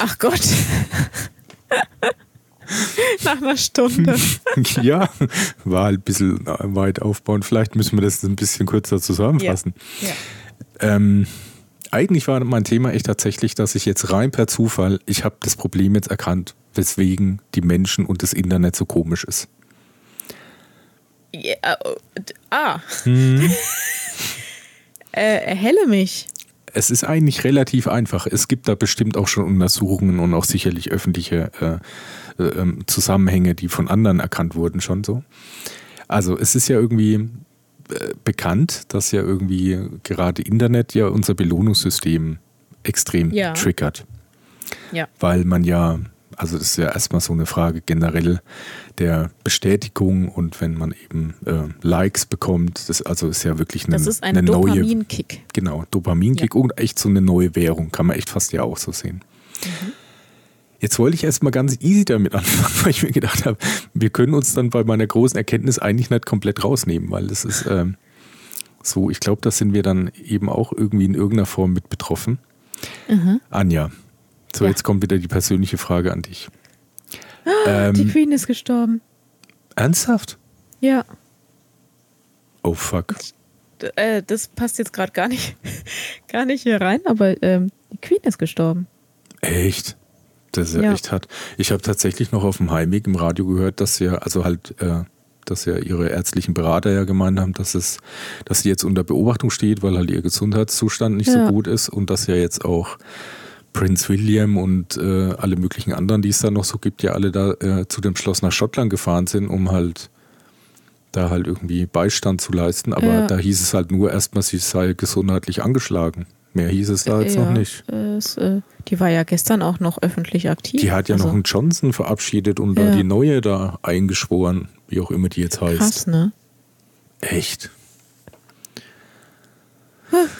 Ach Gott. Nach einer Stunde. ja, war halt ein bisschen weit aufbauen. Vielleicht müssen wir das ein bisschen kürzer zusammenfassen. Ja. Ja. Ähm, eigentlich war mein Thema echt tatsächlich, dass ich jetzt rein per Zufall, ich habe das Problem jetzt erkannt, weswegen die Menschen und das Internet so komisch ist. Ja, äh, ah. Hm. äh, erhelle mich. Es ist eigentlich relativ einfach. Es gibt da bestimmt auch schon Untersuchungen und auch sicherlich öffentliche äh, äh, ähm, Zusammenhänge, die von anderen erkannt wurden, schon so. Also es ist ja irgendwie äh, bekannt, dass ja irgendwie gerade Internet ja unser Belohnungssystem extrem ja. triggert. Ja. Weil man ja, also das ist ja erstmal so eine Frage generell der Bestätigung und wenn man eben äh, Likes bekommt, das also ist ja wirklich eine, das ist ein eine neue Dopaminkick. Genau, Dopaminkick ja. und echt so eine neue Währung, kann man echt fast ja auch so sehen. Mhm. Jetzt wollte ich erstmal ganz easy damit anfangen, weil ich mir gedacht habe, wir können uns dann bei meiner großen Erkenntnis eigentlich nicht komplett rausnehmen, weil das ist ähm, so, ich glaube, da sind wir dann eben auch irgendwie in irgendeiner Form mit betroffen. Mhm. Anja, so ja. jetzt kommt wieder die persönliche Frage an dich. ähm, die Queen ist gestorben. Ernsthaft? Ja. Oh fuck. Das, äh, das passt jetzt gerade gar nicht, gar nicht hier rein, aber ähm, die Queen ist gestorben. Echt? Das ist ja, ja. echt hart. Ich habe tatsächlich noch auf dem Heimweg im Radio gehört, dass ja, also halt, äh, dass ja ihre ärztlichen Berater ja gemeint haben, dass es, dass sie jetzt unter Beobachtung steht, weil halt ihr Gesundheitszustand nicht ja. so gut ist und dass ja jetzt auch Prince William und äh, alle möglichen anderen, die es da noch so gibt, ja alle da äh, zu dem Schloss nach Schottland gefahren sind, um halt da halt irgendwie Beistand zu leisten. Aber ja. da hieß es halt nur erstmal, sie sei gesundheitlich angeschlagen. Mehr hieß es da jetzt ja, noch nicht. Es, äh, die war ja gestern auch noch öffentlich aktiv. Die hat ja also. noch einen Johnson verabschiedet und ja. da die neue da eingeschworen, wie auch immer die jetzt heißt. Krass, ne? Echt?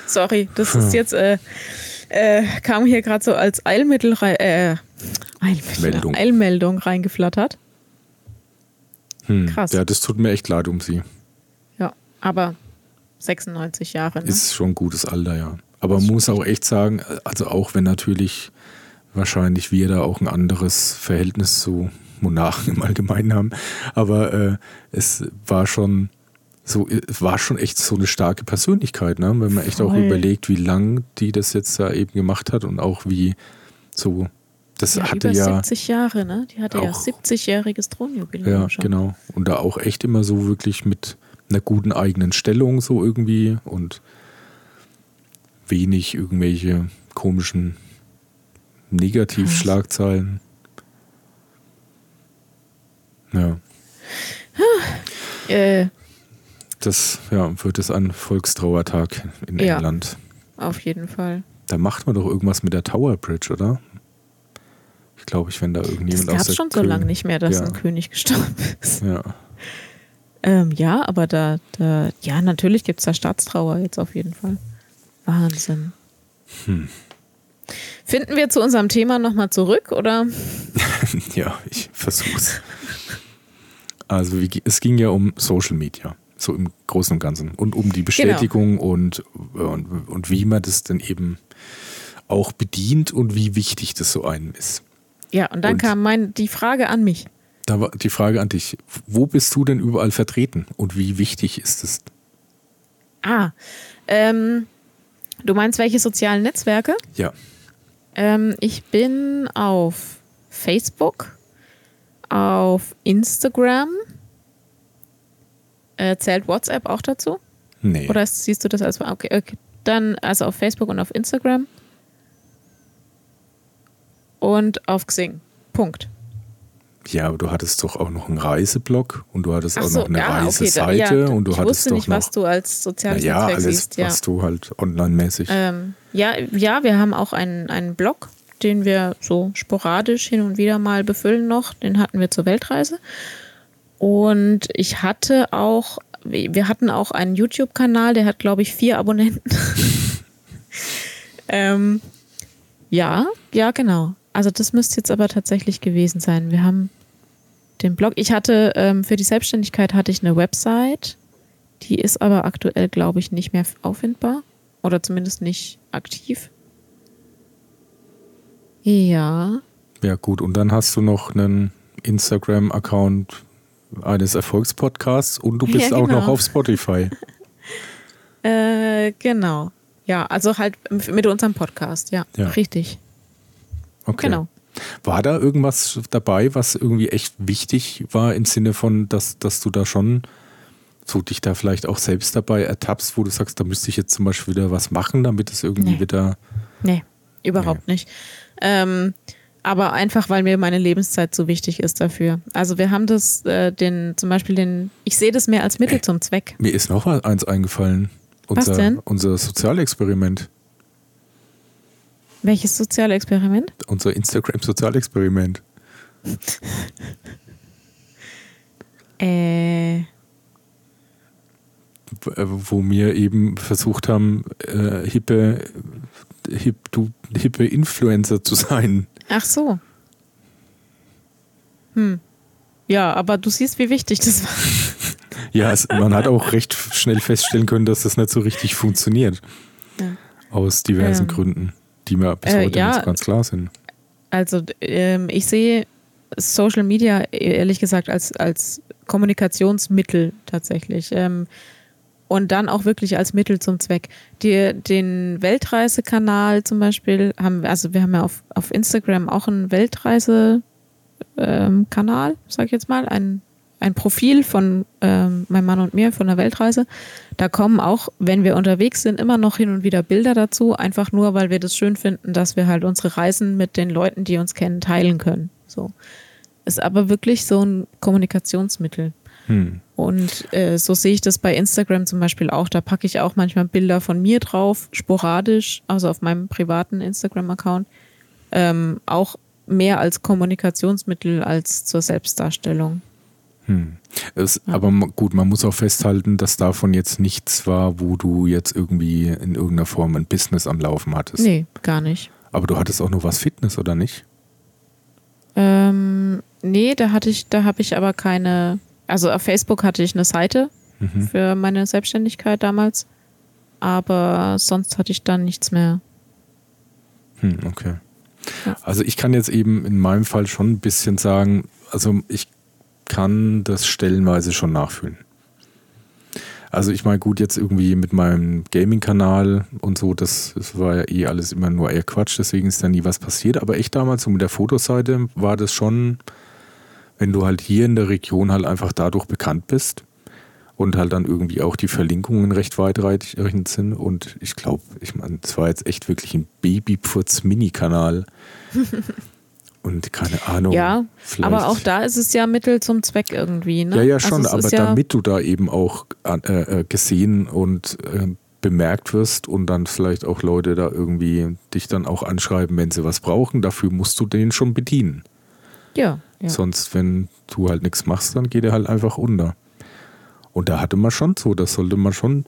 Sorry, das ist jetzt, äh, äh, kam hier gerade so als Eilmittel rein, äh, Eilmittel, Eilmeldung reingeflattert. Hm, Krass. Ja, das tut mir echt leid um sie. Ja, aber 96 Jahre. Ne? Ist schon ein gutes Alter, ja. Aber man muss auch echt sagen, also auch wenn natürlich wahrscheinlich wir da auch ein anderes Verhältnis zu Monarchen im Allgemeinen haben, aber äh, es war schon so, es war schon echt so eine starke Persönlichkeit, ne? wenn man echt Voll. auch überlegt, wie lang die das jetzt da eben gemacht hat und auch wie so das ja, hatte über ja 70 Jahre, ne? Die hatte auch, ja 70-jähriges Thronjubiläum. Ja, schon. genau. Und da auch echt immer so wirklich mit einer guten eigenen Stellung so irgendwie und wenig irgendwelche komischen Negativschlagzeilen. Ja. Äh. Das ja, wird es ein Volkstrauertag in ja, England. Auf jeden Fall. Da macht man doch irgendwas mit der Tower Bridge, oder? Ich glaube, ich, wenn da irgendjemand das aus der schon so lange nicht mehr, dass ja. ein König gestorben ist. Ja. Ähm, ja, aber da, da, ja, natürlich gibt es da Staatstrauer jetzt auf jeden Fall. Wahnsinn. Hm. Finden wir zu unserem Thema nochmal zurück, oder? ja, ich versuch's. Also es ging ja um Social Media, so im Großen und Ganzen. Und um die Bestätigung genau. und, und, und wie man das dann eben auch bedient und wie wichtig das so einem ist. Ja, und dann und kam mein, die Frage an mich. Da war die Frage an dich. Wo bist du denn überall vertreten und wie wichtig ist es? Ah, ähm, Du meinst welche sozialen Netzwerke? Ja. Ähm, ich bin auf Facebook, auf Instagram. Äh, zählt WhatsApp auch dazu? Nee. Oder siehst du das als. Okay, okay. Dann also auf Facebook und auf Instagram. Und auf Xing. Punkt. Ja, aber du hattest doch auch noch einen Reiseblog und du hattest Ach auch noch eine ja, Reiseseite okay, da, ja, und du ich hattest doch nicht, noch, was du als soziales ja, Netzwerk alles, siehst. Ja, was du halt online-mäßig. Ähm, ja, ja, wir haben auch einen, einen Blog, den wir so sporadisch hin und wieder mal befüllen noch. Den hatten wir zur Weltreise. Und ich hatte auch, wir hatten auch einen YouTube-Kanal, der hat, glaube ich, vier Abonnenten. ähm, ja, ja, genau. Also das müsste jetzt aber tatsächlich gewesen sein. Wir haben den Blog. Ich hatte ähm, für die Selbstständigkeit hatte ich eine Website. Die ist aber aktuell, glaube ich, nicht mehr auffindbar. Oder zumindest nicht aktiv. Ja. Ja, gut. Und dann hast du noch einen Instagram-Account eines Erfolgspodcasts und du bist ja, genau. auch noch genau. auf Spotify. äh, genau. Ja, also halt mit unserem Podcast, ja, ja. richtig. Okay. Genau. War da irgendwas dabei, was irgendwie echt wichtig war im Sinne von, dass, dass du da schon so dich da vielleicht auch selbst dabei ertappst, wo du sagst, da müsste ich jetzt zum Beispiel wieder was machen, damit es irgendwie nee. wieder. Nee, überhaupt nee. nicht. Ähm, aber einfach, weil mir meine Lebenszeit so wichtig ist dafür. Also wir haben das, äh, den, zum Beispiel den, ich sehe das mehr als Mittel zum Zweck. Mir ist noch eins eingefallen. Unser, Was denn? Unser Sozialexperiment. Welches Sozialexperiment? Unser Instagram-Sozialexperiment. äh. Wo wir eben versucht haben, äh, hippe, hip, du, hippe Influencer zu sein. Ach so. Hm. Ja, aber du siehst, wie wichtig das war. ja, es, man hat auch recht schnell feststellen können, dass das nicht so richtig funktioniert. Ja. Aus diversen ähm. Gründen die mir bis äh, heute ja, nicht so ganz klar sind. Also ähm, ich sehe Social Media ehrlich gesagt als, als Kommunikationsmittel tatsächlich. Ähm, und dann auch wirklich als Mittel zum Zweck. Die, den Weltreisekanal zum Beispiel haben wir, also wir haben ja auf, auf Instagram auch einen Weltreisekanal, ähm, sag ich jetzt mal, einen ein Profil von ähm, meinem Mann und mir von der Weltreise. Da kommen auch, wenn wir unterwegs sind, immer noch hin und wieder Bilder dazu, einfach nur, weil wir das schön finden, dass wir halt unsere Reisen mit den Leuten, die uns kennen, teilen können. So. Ist aber wirklich so ein Kommunikationsmittel. Hm. Und äh, so sehe ich das bei Instagram zum Beispiel auch. Da packe ich auch manchmal Bilder von mir drauf, sporadisch, also auf meinem privaten Instagram-Account. Ähm, auch mehr als Kommunikationsmittel als zur Selbstdarstellung. Hm. Es, ja. Aber gut, man muss auch festhalten, dass davon jetzt nichts war, wo du jetzt irgendwie in irgendeiner Form ein Business am Laufen hattest. Nee, gar nicht. Aber du hattest auch noch was Fitness, oder nicht? Ähm, nee, da hatte ich, da habe ich aber keine. Also auf Facebook hatte ich eine Seite mhm. für meine Selbstständigkeit damals. Aber sonst hatte ich dann nichts mehr. Hm, okay. Ja. Also ich kann jetzt eben in meinem Fall schon ein bisschen sagen, also ich kann das stellenweise schon nachfühlen. Also ich meine, gut, jetzt irgendwie mit meinem Gaming-Kanal und so, das, das, war ja eh alles immer nur eher Quatsch, deswegen ist da nie was passiert. Aber echt damals so mit der Fotoseite war das schon, wenn du halt hier in der Region halt einfach dadurch bekannt bist und halt dann irgendwie auch die Verlinkungen recht weitreichend sind. Und ich glaube, ich meine, es war jetzt echt wirklich ein Babypfurz-Mini-Kanal. und keine Ahnung. Ja, aber auch da ist es ja Mittel zum Zweck irgendwie. Ne? Ja, ja, schon, also aber damit ja du da eben auch äh, äh, gesehen und äh, bemerkt wirst und dann vielleicht auch Leute da irgendwie dich dann auch anschreiben, wenn sie was brauchen, dafür musst du den schon bedienen. Ja. Ja. Sonst, wenn du halt nichts machst, dann geht er halt einfach unter. Und da hatte man schon so, das sollte man schon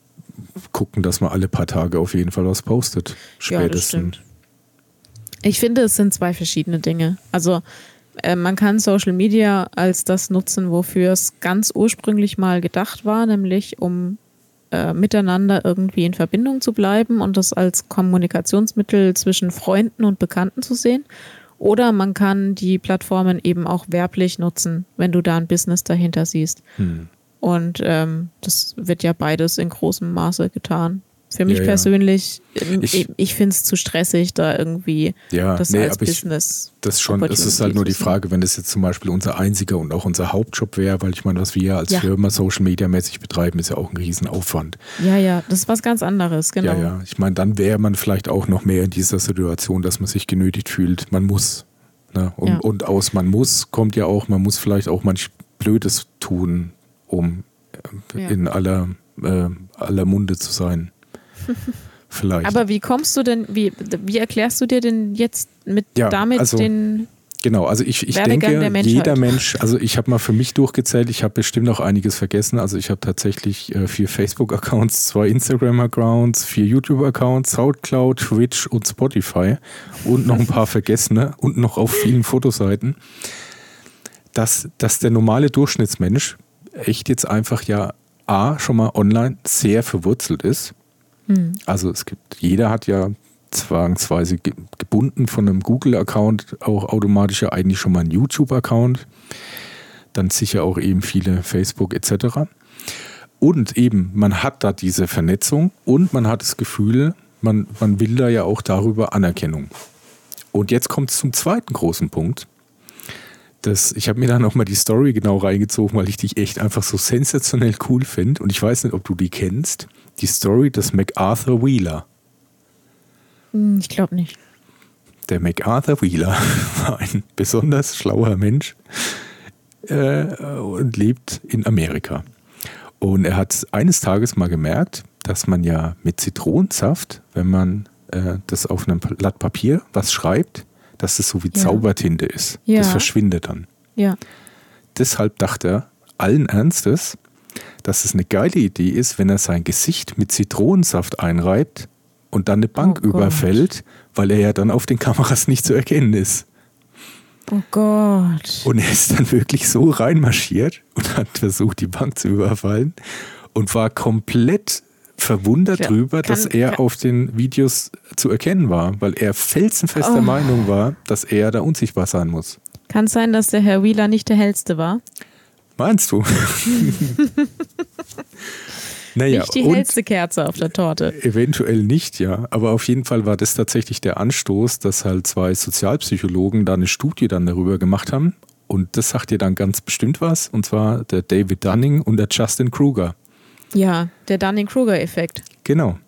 gucken, dass man alle paar Tage auf jeden Fall was postet. Spätestens. Ja, das stimmt. Ich finde, es sind zwei verschiedene Dinge. Also äh, man kann Social Media als das nutzen, wofür es ganz ursprünglich mal gedacht war, nämlich um äh, miteinander irgendwie in Verbindung zu bleiben und das als Kommunikationsmittel zwischen Freunden und Bekannten zu sehen. Oder man kann die Plattformen eben auch werblich nutzen, wenn du da ein Business dahinter siehst. Hm. Und ähm, das wird ja beides in großem Maße getan. Für mich ja, persönlich, ähm, ich, ich finde es zu stressig, da irgendwie ja, das nee, als Business. Ich, das schon, es ist halt nur die Frage, wenn das jetzt zum Beispiel unser einziger und auch unser Hauptjob wäre, weil ich meine, was wir ja als ja. Firma Social Media mäßig betreiben, ist ja auch ein Riesenaufwand. Ja, ja, das ist was ganz anderes, genau. Ja, ja. Ich meine, dann wäre man vielleicht auch noch mehr in dieser Situation, dass man sich genötigt fühlt, man muss. Ne? Und, ja. und aus man muss kommt ja auch, man muss vielleicht auch manch Blödes tun, um in aller, äh, aller Munde zu sein. Vielleicht. Aber wie kommst du denn, wie, wie erklärst du dir denn jetzt mit ja, damit also, den Genau, also ich, ich denke, jeder Mensch, also ich habe mal für mich durchgezählt, ich habe bestimmt noch einiges vergessen. Also ich habe tatsächlich äh, vier Facebook-Accounts, zwei Instagram-Accounts, vier YouTube-Accounts, Soundcloud, Twitch und Spotify und noch ein paar vergessene und noch auf vielen Fotoseiten. Dass, dass der normale Durchschnittsmensch echt jetzt einfach ja A, schon mal online sehr verwurzelt ist. Mhm. Also es gibt, jeder hat ja zwangsweise gebunden von einem Google-Account auch automatisch ja eigentlich schon mal einen YouTube-Account. Dann sicher auch eben viele Facebook etc. Und eben, man hat da diese Vernetzung und man hat das Gefühl, man, man will da ja auch darüber Anerkennung. Und jetzt kommt es zum zweiten großen Punkt. Das, ich habe mir da nochmal die Story genau reingezogen, weil ich dich echt einfach so sensationell cool finde. Und ich weiß nicht, ob du die kennst. Die Story des MacArthur Wheeler. Hm, ich glaube nicht. Der MacArthur Wheeler war ein besonders schlauer Mensch äh, und lebt in Amerika. Und er hat eines Tages mal gemerkt, dass man ja mit Zitronensaft, wenn man äh, das auf einem Blatt Papier was schreibt, dass das so wie ja. Zaubertinte ist. Ja. Das verschwindet dann. Ja. Deshalb dachte er allen Ernstes, dass es eine geile Idee ist, wenn er sein Gesicht mit Zitronensaft einreibt und dann eine Bank oh überfällt, weil er ja dann auf den Kameras nicht zu erkennen ist. Oh Gott. Und er ist dann wirklich so reinmarschiert und hat versucht, die Bank zu überfallen und war komplett verwundert ja, drüber, kann, dass er kann, auf den Videos zu erkennen war, weil er felsenfester oh. Meinung war, dass er da unsichtbar sein muss. Kann es sein, dass der Herr Wheeler nicht der hellste war? Meinst du? naja, nicht die hellste Kerze auf der Torte. Eventuell nicht, ja. Aber auf jeden Fall war das tatsächlich der Anstoß, dass halt zwei Sozialpsychologen da eine Studie dann darüber gemacht haben. Und das sagt dir dann ganz bestimmt was. Und zwar der David Dunning und der Justin Kruger. Ja, der Dunning-Kruger-Effekt. Genau.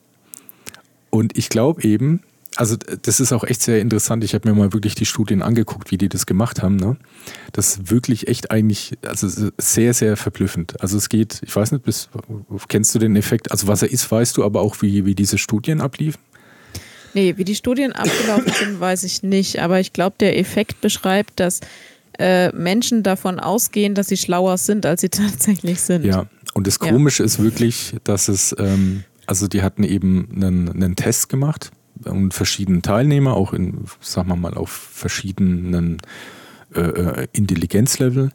Und ich glaube eben, also das ist auch echt sehr interessant. Ich habe mir mal wirklich die Studien angeguckt, wie die das gemacht haben. Ne? Das ist wirklich echt eigentlich, also sehr, sehr verblüffend. Also es geht, ich weiß nicht, bis, kennst du den Effekt? Also was er ist, weißt du, aber auch wie, wie diese Studien abliefen? Nee, wie die Studien abgelaufen sind, weiß ich nicht. Aber ich glaube, der Effekt beschreibt, dass äh, Menschen davon ausgehen, dass sie schlauer sind, als sie tatsächlich sind. Ja, und das Komische ja. ist wirklich, dass es, ähm, also die hatten eben einen, einen Test gemacht und verschiedene Teilnehmer, auch in, sagen wir mal, auf verschiedenen äh, äh, Intelligenzlevel.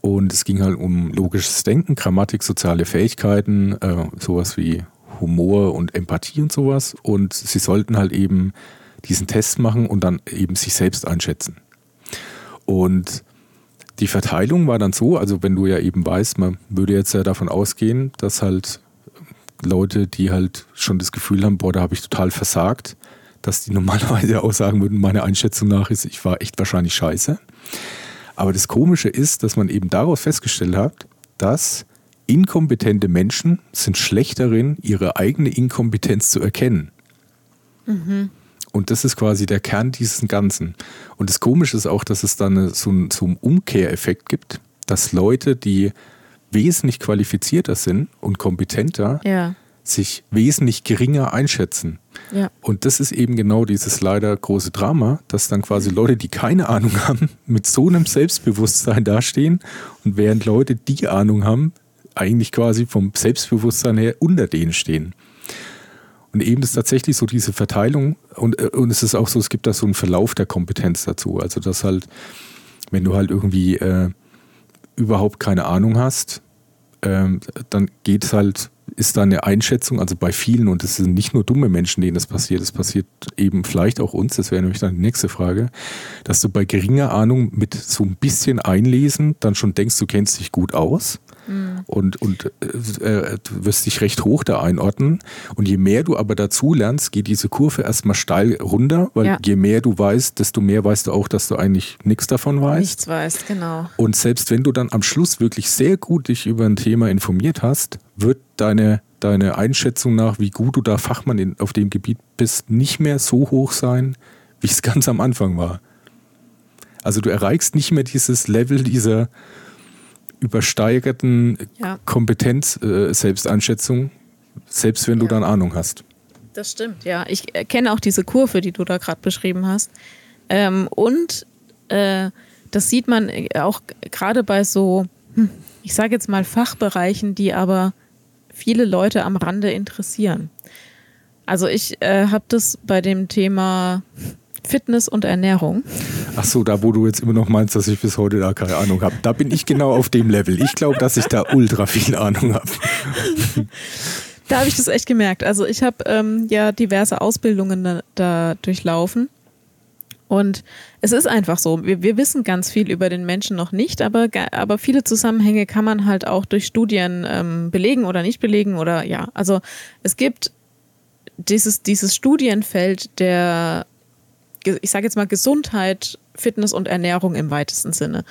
Und es ging halt um logisches Denken, Grammatik, soziale Fähigkeiten, äh, sowas wie Humor und Empathie und sowas. Und sie sollten halt eben diesen Test machen und dann eben sich selbst einschätzen. Und die Verteilung war dann so, also wenn du ja eben weißt, man würde jetzt ja davon ausgehen, dass halt Leute, die halt schon das Gefühl haben, boah, da habe ich total versagt, dass die normalerweise auch sagen würden, meine Einschätzung nach ist, ich war echt wahrscheinlich scheiße. Aber das Komische ist, dass man eben daraus festgestellt hat, dass inkompetente Menschen sind schlecht darin, ihre eigene Inkompetenz zu erkennen. Mhm. Und das ist quasi der Kern dieses Ganzen. Und das Komische ist auch, dass es dann so so einen Umkehreffekt gibt, dass Leute, die wesentlich qualifizierter sind und kompetenter, ja. sich wesentlich geringer einschätzen. Ja. Und das ist eben genau dieses leider große Drama, dass dann quasi Leute, die keine Ahnung haben, mit so einem Selbstbewusstsein dastehen und während Leute, die Ahnung haben, eigentlich quasi vom Selbstbewusstsein her unter denen stehen. Und eben ist tatsächlich so diese Verteilung und, äh, und es ist auch so, es gibt da so einen Verlauf der Kompetenz dazu. Also dass halt, wenn du halt irgendwie äh, überhaupt keine Ahnung hast, ähm, dann geht es halt, ist da eine Einschätzung, also bei vielen, und es sind nicht nur dumme Menschen, denen das passiert, es passiert eben vielleicht auch uns, das wäre nämlich dann die nächste Frage, dass du bei geringer Ahnung mit so ein bisschen Einlesen dann schon denkst, du kennst dich gut aus mhm. und, und äh, äh, wirst dich recht hoch da einordnen. Und je mehr du aber dazu lernst, geht diese Kurve erstmal steil runter, weil ja. je mehr du weißt, desto mehr weißt du auch, dass du eigentlich nichts davon weißt. Nichts weißt, genau. Und selbst wenn du dann am Schluss wirklich sehr gut dich über ein Thema informiert hast, wird deine deine Einschätzung nach, wie gut du da Fachmann in, auf dem Gebiet bist, nicht mehr so hoch sein, wie es ganz am Anfang war. Also du erreichst nicht mehr dieses Level dieser übersteigerten ja. Kompetenz-Selbsteinschätzung, äh, selbst wenn du dann Ahnung hast. Das stimmt, ja. Ich kenne auch diese Kurve, die du da gerade beschrieben hast. Ähm, und äh, das sieht man auch gerade bei so, hm, ich sage jetzt mal Fachbereichen, die aber viele Leute am Rande interessieren. Also ich äh, habe das bei dem Thema Fitness und Ernährung. Ach so, da wo du jetzt immer noch meinst, dass ich bis heute da keine Ahnung habe. Da bin ich genau auf dem Level. Ich glaube, dass ich da ultra viel Ahnung habe. Da habe ich das echt gemerkt. Also ich habe ähm, ja diverse Ausbildungen da, da, durchlaufen. Und es ist einfach so, wir, wir wissen ganz viel über den Menschen noch nicht, aber, aber viele Zusammenhänge kann man halt auch durch Studien ähm, belegen oder nicht belegen oder ja. Also es gibt dieses, dieses Studienfeld der, ich sage jetzt mal Gesundheit, Fitness und Ernährung im weitesten Sinne.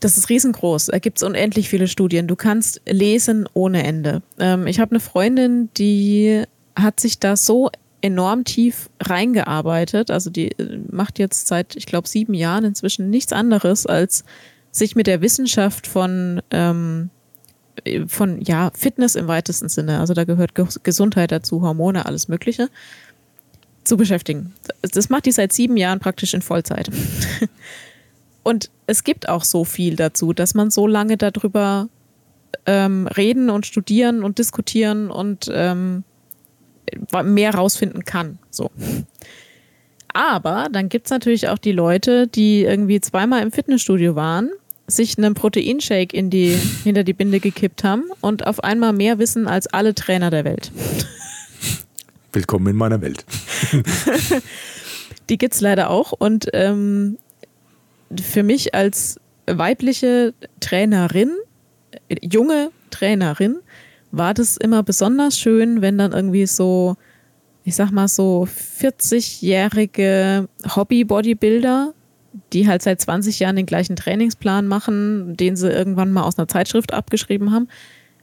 Das ist riesengroß. Da gibt es unendlich viele Studien. Du kannst lesen ohne Ende. Ähm, ich habe eine Freundin, die hat sich da so enorm tief reingearbeitet. Also die äh, macht jetzt seit, ich glaube, sieben Jahren inzwischen nichts anderes, als sich mit der Wissenschaft von, ähm, von ja, Fitness im weitesten Sinne, also da gehört Gesundheit dazu, Hormone, alles Mögliche, zu beschäftigen. Das macht die seit sieben Jahren praktisch in Vollzeit. Und es gibt auch so viel dazu, dass man so lange darüber ähm, reden und studieren und diskutieren und ähm, mehr rausfinden kann. So. Aber dann gibt es natürlich auch die Leute, die irgendwie zweimal im Fitnessstudio waren, sich einen Proteinshake in die, hinter die Binde gekippt haben und auf einmal mehr wissen als alle Trainer der Welt. Willkommen in meiner Welt. die gibt es leider auch. Und ähm, für mich als weibliche Trainerin, junge Trainerin, war das immer besonders schön, wenn dann irgendwie so, ich sag mal so 40-jährige Hobby-Bodybuilder, die halt seit 20 Jahren den gleichen Trainingsplan machen, den sie irgendwann mal aus einer Zeitschrift abgeschrieben haben,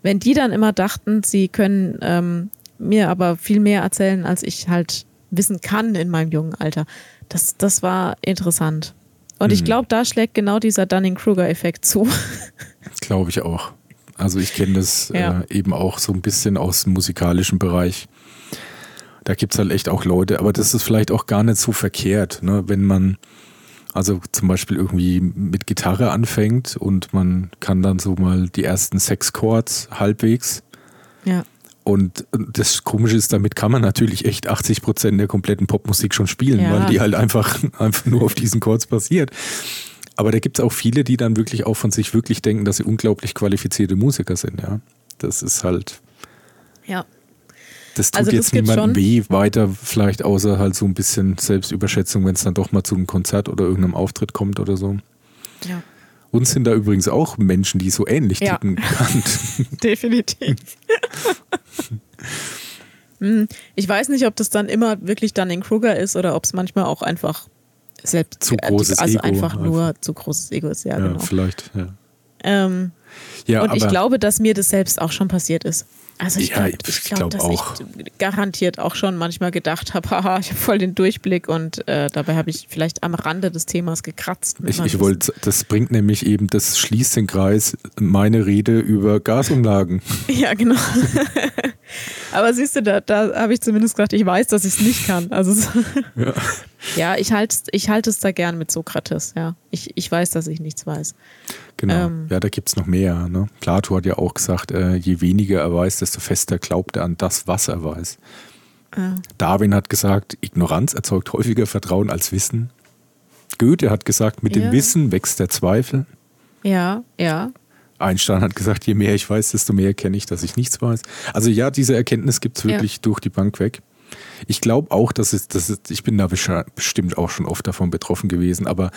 wenn die dann immer dachten, sie können ähm, mir aber viel mehr erzählen, als ich halt wissen kann in meinem jungen Alter. Das, das war interessant. Und mhm. ich glaube, da schlägt genau dieser Dunning-Kruger-Effekt zu. Glaube ich auch. Also ich kenne das ja. äh, eben auch so ein bisschen aus dem musikalischen Bereich. Da gibt es halt echt auch Leute, aber das ist vielleicht auch gar nicht so verkehrt, ne? wenn man also zum Beispiel irgendwie mit Gitarre anfängt und man kann dann so mal die ersten sechs Chords halbwegs. Ja. Und das Komische ist, damit kann man natürlich echt 80 Prozent der kompletten Popmusik schon spielen, ja. weil die halt einfach, einfach nur auf diesen Chords basiert. Aber da gibt es auch viele, die dann wirklich auch von sich wirklich denken, dass sie unglaublich qualifizierte Musiker sind, ja. Das ist halt. Ja. Das tut also das jetzt niemandem weh, weiter vielleicht außer halt so ein bisschen Selbstüberschätzung, wenn es dann doch mal zu einem Konzert oder irgendeinem Auftritt kommt oder so. Ja. Uns sind da übrigens auch Menschen, die so ähnlich ja. ticken, bekannt. Definitiv. Hm, ich weiß nicht, ob das dann immer wirklich dann in Kruger ist oder ob es manchmal auch einfach selbst zu großes also Ego einfach nur einfach. zu großes Ego ist, ja, ja genau. Vielleicht, ja. Ähm, ja und ich glaube, dass mir das selbst auch schon passiert ist. Also ich ja, glaube, ich glaub, dass auch. ich garantiert auch schon manchmal gedacht habe, haha, ich habe voll den Durchblick und äh, dabei habe ich vielleicht am Rande des Themas gekratzt. Ich, ich wollte, das bringt nämlich eben, das schließt den Kreis, meine Rede über Gasumlagen. ja, genau. Aber siehst du, da, da habe ich zumindest gedacht, ich weiß, dass ich es nicht kann. Also ja. Ja, ich halte ich halt es da gern mit Sokrates, ja. Ich, ich weiß, dass ich nichts weiß. Genau. Ähm, ja, da gibt es noch mehr. Ne? Plato hat ja auch gesagt, äh, je weniger er weiß, desto fester glaubt er an das, was er weiß. Äh. Darwin hat gesagt, Ignoranz erzeugt häufiger Vertrauen als Wissen. Goethe hat gesagt, mit ja. dem Wissen wächst der Zweifel. Ja, ja. Einstein hat gesagt, je mehr ich weiß, desto mehr erkenne ich, dass ich nichts weiß. Also ja, diese Erkenntnis gibt es wirklich ja. durch die Bank weg. Ich glaube auch, dass es, dass es, ich bin da bestimmt auch schon oft davon betroffen gewesen, aber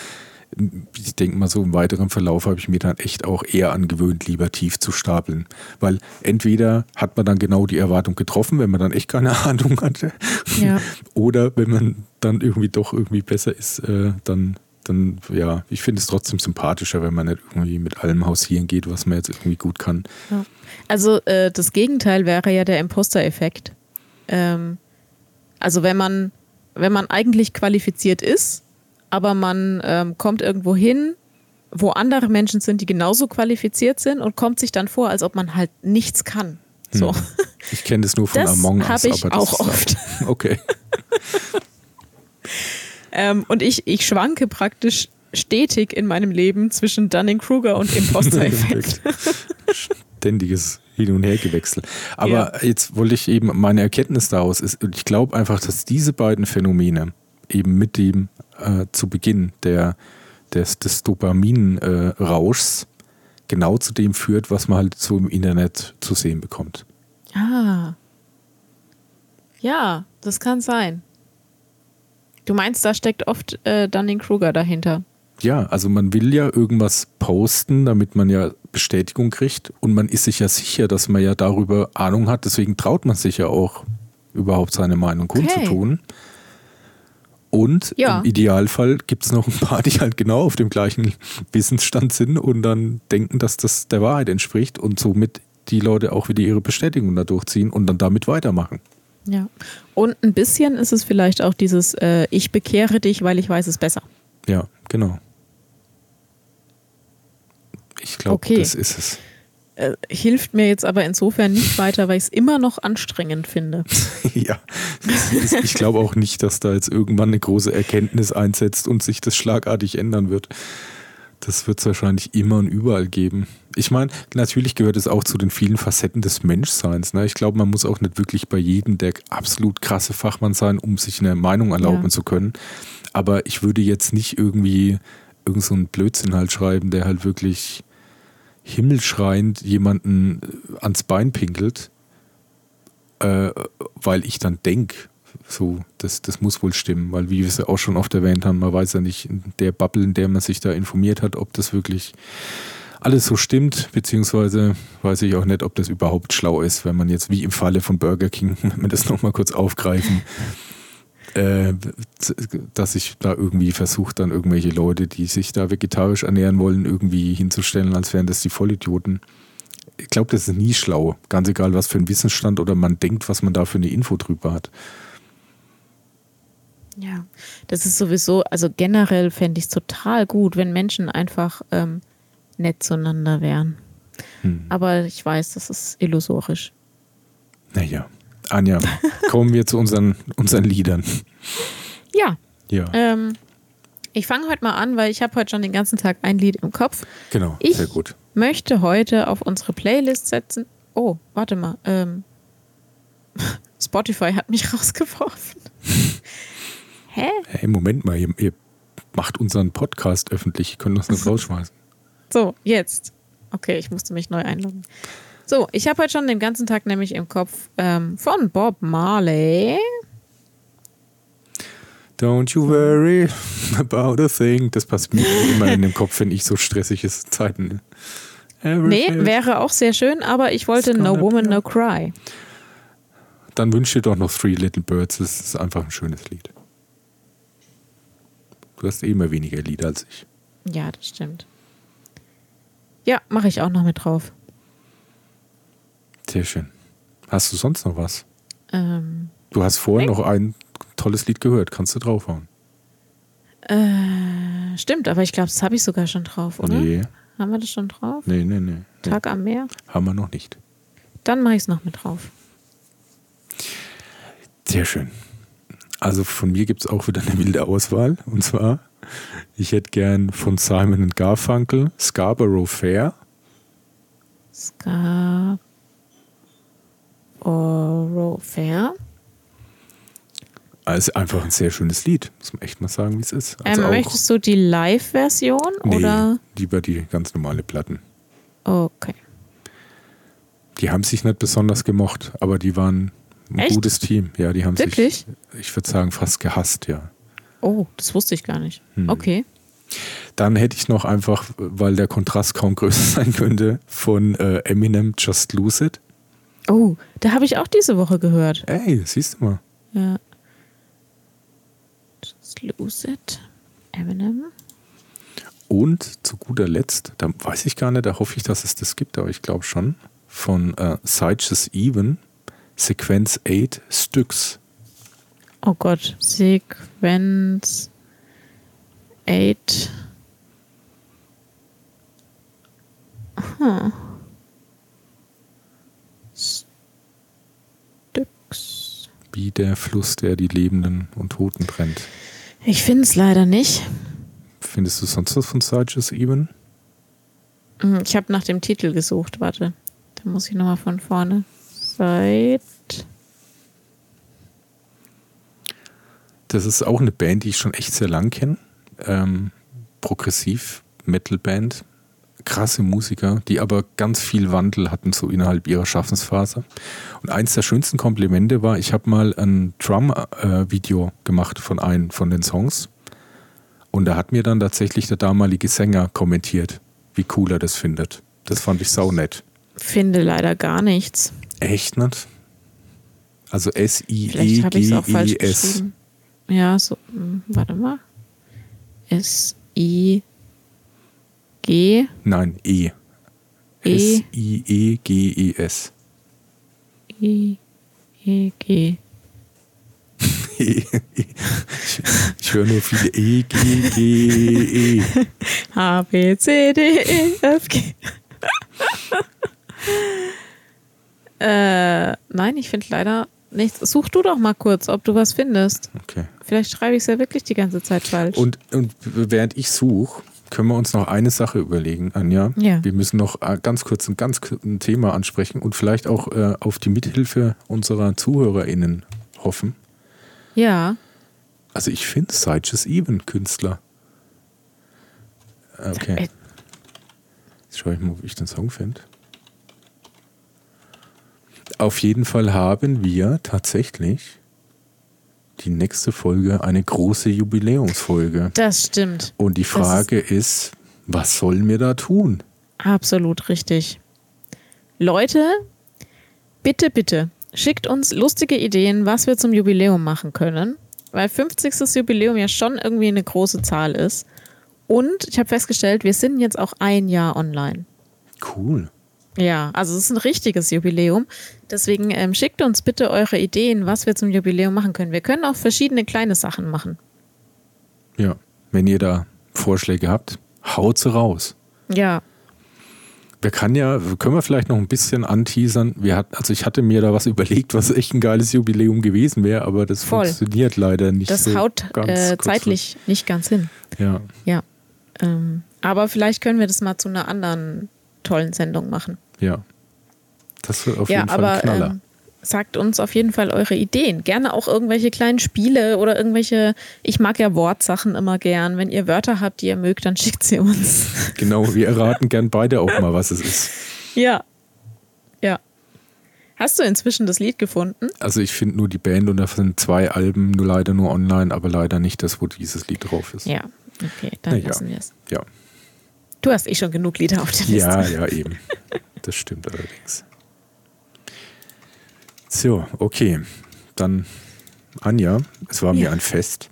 ich denke mal so im weiteren Verlauf habe ich mir dann echt auch eher angewöhnt, lieber tief zu stapeln. Weil entweder hat man dann genau die Erwartung getroffen, wenn man dann echt keine Ahnung hatte. Ja. Oder wenn man dann irgendwie doch irgendwie besser ist, äh, dann, dann, ja, ich finde es trotzdem sympathischer, wenn man nicht irgendwie mit allem hausieren geht, was man jetzt irgendwie gut kann. Ja. Also äh, das Gegenteil wäre ja der Imposter-Effekt. Ähm, also wenn man, wenn man eigentlich qualifiziert ist, aber man ähm, kommt irgendwo hin, wo andere Menschen sind, die genauso qualifiziert sind und kommt sich dann vor, als ob man halt nichts kann. So. Hm. Ich kenne das nur von das Among Us. Das habe ich auch oft. Auch, okay. ähm, und ich, ich schwanke praktisch stetig in meinem Leben zwischen Dunning-Kruger und Imposter-Effekt. Ständiges Hin- und Hergewechsel. Aber ja. jetzt wollte ich eben, meine Erkenntnis daraus ist, ich glaube einfach, dass diese beiden Phänomene eben mit dem äh, zu Beginn der, des, des Dopaminrauschs äh, genau zu dem führt, was man halt so im Internet zu sehen bekommt. Ah. Ja, das kann sein. Du meinst, da steckt oft äh, Dunning-Kruger dahinter? Ja, also man will ja irgendwas posten, damit man ja Bestätigung kriegt und man ist sich ja sicher, dass man ja darüber Ahnung hat. Deswegen traut man sich ja auch überhaupt seine Meinung kundzutun. Okay. Und ja. im Idealfall gibt es noch ein paar, die halt genau auf dem gleichen Wissensstand sind und dann denken, dass das der Wahrheit entspricht und somit die Leute auch wieder ihre Bestätigung da durchziehen und dann damit weitermachen. Ja. Und ein bisschen ist es vielleicht auch dieses äh, Ich bekehre dich, weil ich weiß es besser. Ja, genau. Ich glaube, okay. das ist es. Äh, hilft mir jetzt aber insofern nicht weiter, weil ich es immer noch anstrengend finde. ja, ich glaube auch nicht, dass da jetzt irgendwann eine große Erkenntnis einsetzt und sich das schlagartig ändern wird. Das wird es wahrscheinlich immer und überall geben. Ich meine, natürlich gehört es auch zu den vielen Facetten des Menschseins. Ne? Ich glaube, man muss auch nicht wirklich bei jedem der absolut krasse Fachmann sein, um sich eine Meinung erlauben ja. zu können. Aber ich würde jetzt nicht irgendwie irgend so einen Blödsinn halt schreiben, der halt wirklich himmelschreiend jemanden äh, ans Bein pinkelt, äh, weil ich dann denke, so, das, das muss wohl stimmen, weil wie wir es ja auch schon oft erwähnt haben, man weiß ja nicht in der Bubble, in der man sich da informiert hat, ob das wirklich alles so stimmt, beziehungsweise weiß ich auch nicht, ob das überhaupt schlau ist, wenn man jetzt wie im Falle von Burger King, wenn wir das nochmal kurz aufgreifen, äh, dass ich da irgendwie versucht, dann irgendwelche Leute, die sich da vegetarisch ernähren wollen, irgendwie hinzustellen, als wären das die Vollidioten. Ich glaube, das ist nie schlau. Ganz egal, was für ein Wissensstand oder man denkt, was man da für eine Info drüber hat. Ja, das ist sowieso, also generell fände ich es total gut, wenn Menschen einfach ähm, nett zueinander wären. Hm. Aber ich weiß, das ist illusorisch. Naja. Anja, kommen wir zu unseren, unseren Liedern. Ja. ja. Ähm, ich fange heute mal an, weil ich habe heute schon den ganzen Tag ein Lied im Kopf. Genau, ich sehr gut. möchte heute auf unsere Playlist setzen. Oh, warte mal. Ähm, Spotify hat mich rausgeworfen. Hä? Hey, Moment mal, ihr, ihr, macht unseren Podcast öffentlich. Ihr könnt das nicht rausschmeißen. So, jetzt. Okay, ich musste mich neu einloggen. So, ich habe heute schon den ganzen Tag nämlich im Kopf ähm, von Bob Marley. Don't you worry about a thing. Das passt mir immer in den Kopf, wenn ich so stressige Zeiten. Nee, wäre auch sehr schön, aber ich wollte No Woman, No Cry. Dann wünsche dir doch noch Three Little Birds. Das ist einfach ein schönes Lied. Du hast eh immer weniger Lieder als ich. Ja, das stimmt. Ja, mache ich auch noch mit drauf. Sehr schön. Hast du sonst noch was? Ähm, du hast vorhin noch ein tolles Lied gehört. Kannst du draufhauen? Äh, stimmt, aber ich glaube, das habe ich sogar schon drauf, oder? Nee. Haben wir das schon drauf? Nee, nee, nee. Tag am Meer? Haben wir noch nicht. Dann mache ich es noch mit drauf. Sehr schön. Also von mir gibt es auch wieder eine wilde Auswahl. Und zwar, ich hätte gern von Simon Garfunkel Scarborough Fair. Scarborough Fair. Also einfach ein sehr schönes Lied, muss man echt mal sagen, wie es ist. Also ähm, möchtest du die Live-Version nee, oder? Lieber die ganz normale Platten. Okay. Die haben sich nicht besonders gemocht, aber die waren ein echt? gutes Team. Ja, die haben Wirklich? sich, ich würde sagen, fast gehasst, ja. Oh, das wusste ich gar nicht. Hm. Okay. Dann hätte ich noch einfach, weil der Kontrast kaum größer sein könnte, von äh, Eminem Just Lose It. Oh, da habe ich auch diese Woche gehört. Ey, siehst du mal. Ja. Just Lose It. Eminem. Und zu guter Letzt, da weiß ich gar nicht, da hoffe ich, dass es das gibt, aber ich glaube schon, von äh, Seiches Even, Sequenz 8 Stücks. Oh Gott, Sequenz 8. Huh. Wie der Fluss, der die Lebenden und Toten brennt. Ich finde es leider nicht. Findest du sonst was von Sarges Eben? Hm, ich habe nach dem Titel gesucht, warte. Da muss ich nochmal von vorne. Seit. Das ist auch eine Band, die ich schon echt sehr lang kenne. Ähm, Progressiv Metal Band. Krasse Musiker, die aber ganz viel Wandel hatten so innerhalb ihrer Schaffensphase. Und eins der schönsten Komplimente war, ich habe mal ein Drum-Video gemacht von einem von den Songs. Und da hat mir dann tatsächlich der damalige Sänger kommentiert, wie cool er das findet. Das fand ich sau nett. Finde leider gar nichts. Echt nicht? Also S-I-E-G-E-S. Ja, so, hm, warte mal. S-I-G. Nein, E. E. S-I-E-G-E-S. E-E-G. ich, ich höre nur viele E, G, G, E. H, B, C, D, E, F, G. äh, nein, ich finde leider nichts. Such du doch mal kurz, ob du was findest. Okay. Vielleicht schreibe ich es ja wirklich die ganze Zeit falsch. Und, und während ich suche, können wir uns noch eine Sache überlegen, Anja. Ja. Wir müssen noch äh, ganz kurz ein ganz ein Thema ansprechen und vielleicht auch äh, auf die Mithilfe unserer ZuhörerInnen hoffen. ja, Also ich finde Seiches Even Künstler. Äh, Okay. Äh, Jetzt schaue ich mal, ob ich den Song finde. Auf jeden Fall haben wir tatsächlich die nächste Folge eine große Jubiläumsfolge. das stimmt. Und die Frage ist, was sollen wir da tun? Absolut richtig. Leute, bitte, bitte, schickt uns lustige Ideen, was wir zum Jubiläum machen können, weil 50. Jubiläum ja schon irgendwie eine große Zahl ist. Und ich habe festgestellt, wir sind jetzt auch ein Jahr online. Cool. Ja, also es ist ein richtiges Jubiläum. Deswegen ähm, schickt uns bitte eure Ideen, was wir zum Jubiläum machen können. Wir können auch verschiedene kleine Sachen machen. Ja. Wenn ihr da Vorschläge habt, haut sie raus. Ja, Wir kann ja, können wir vielleicht noch ein bisschen anteasern. Wir hat, also ich hatte mir da was überlegt, was echt ein geiles Jubiläum gewesen wäre, aber das Voll. funktioniert leider nicht das so haut ganz äh, zeitlich nicht ganz hin. Ja, Ja. Ähm, aber vielleicht können wir das mal zu einer anderen tollen Sendung machen. ja. Das wird auf ja, jeden Fall aber ein Knaller. ähm, sagt uns auf jeden Fall eure Ideen. Gerne auch irgendwelche kleinen Spiele oder irgendwelche, ich mag ja Wortsachen immer gern. Wenn ihr Wörter habt, die ihr mögt, dann schickt sie uns. genau, wir erraten gern beide auch mal, was es ist. ja. Ja. Hast du inzwischen das Lied gefunden? Also ich finde nur die Band und da sind zwei Alben, nur leider nur online, aber leider nicht das, wo dieses Lied drauf ist. Ja. Okay, dann Na ja. lassen wir es. Ja, Du hast eh schon genug Lieder auf der Liste. ja, ja eben. Das stimmt allerdings. So, okay. Dann, Anja, es war mir Ja. ein Fest.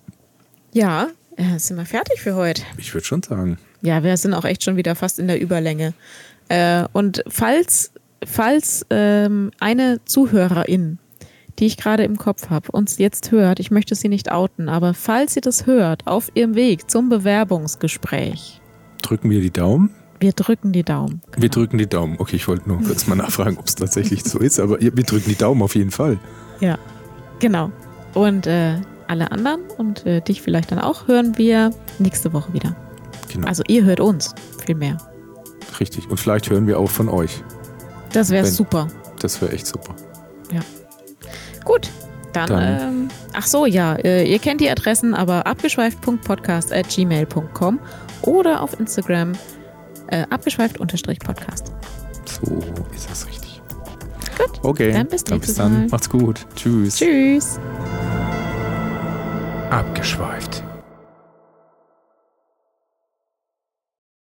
Ja, äh, sind wir fertig für heute. Ich würde schon sagen. Ja, wir sind auch echt schon wieder fast in der Überlänge. Äh, und falls, falls ähm, eine Zuhörerin, die ich gerade im Kopf habe, uns jetzt hört, ich möchte sie nicht outen, aber falls sie das hört, auf ihrem Weg zum Bewerbungsgespräch, Drücken wir die Daumen? wir drücken die Daumen. Wir drücken die Daumen. Okay, ich wollte nur kurz mal nachfragen, ob es tatsächlich so ist, aber wir drücken die Daumen auf jeden Fall. Ja, genau. Und äh, alle anderen und äh, dich vielleicht dann auch hören wir nächste Woche wieder. Genau, Also ihr hört uns viel mehr. richtig. Und vielleicht hören wir auch von euch. Das wäre super. Das wäre echt super. Gut, dann, Dann- ähm, ach so, ja, äh, ihr kennt die Adressen, aber abgeschweift.podcast at gmail.com oder auf Instagram äh, abgeschweift-podcast. So ist das richtig. Gut, Okay, dann bis dann bis dann. Macht's gut. Tschüss. Tschüss. Abgeschweift.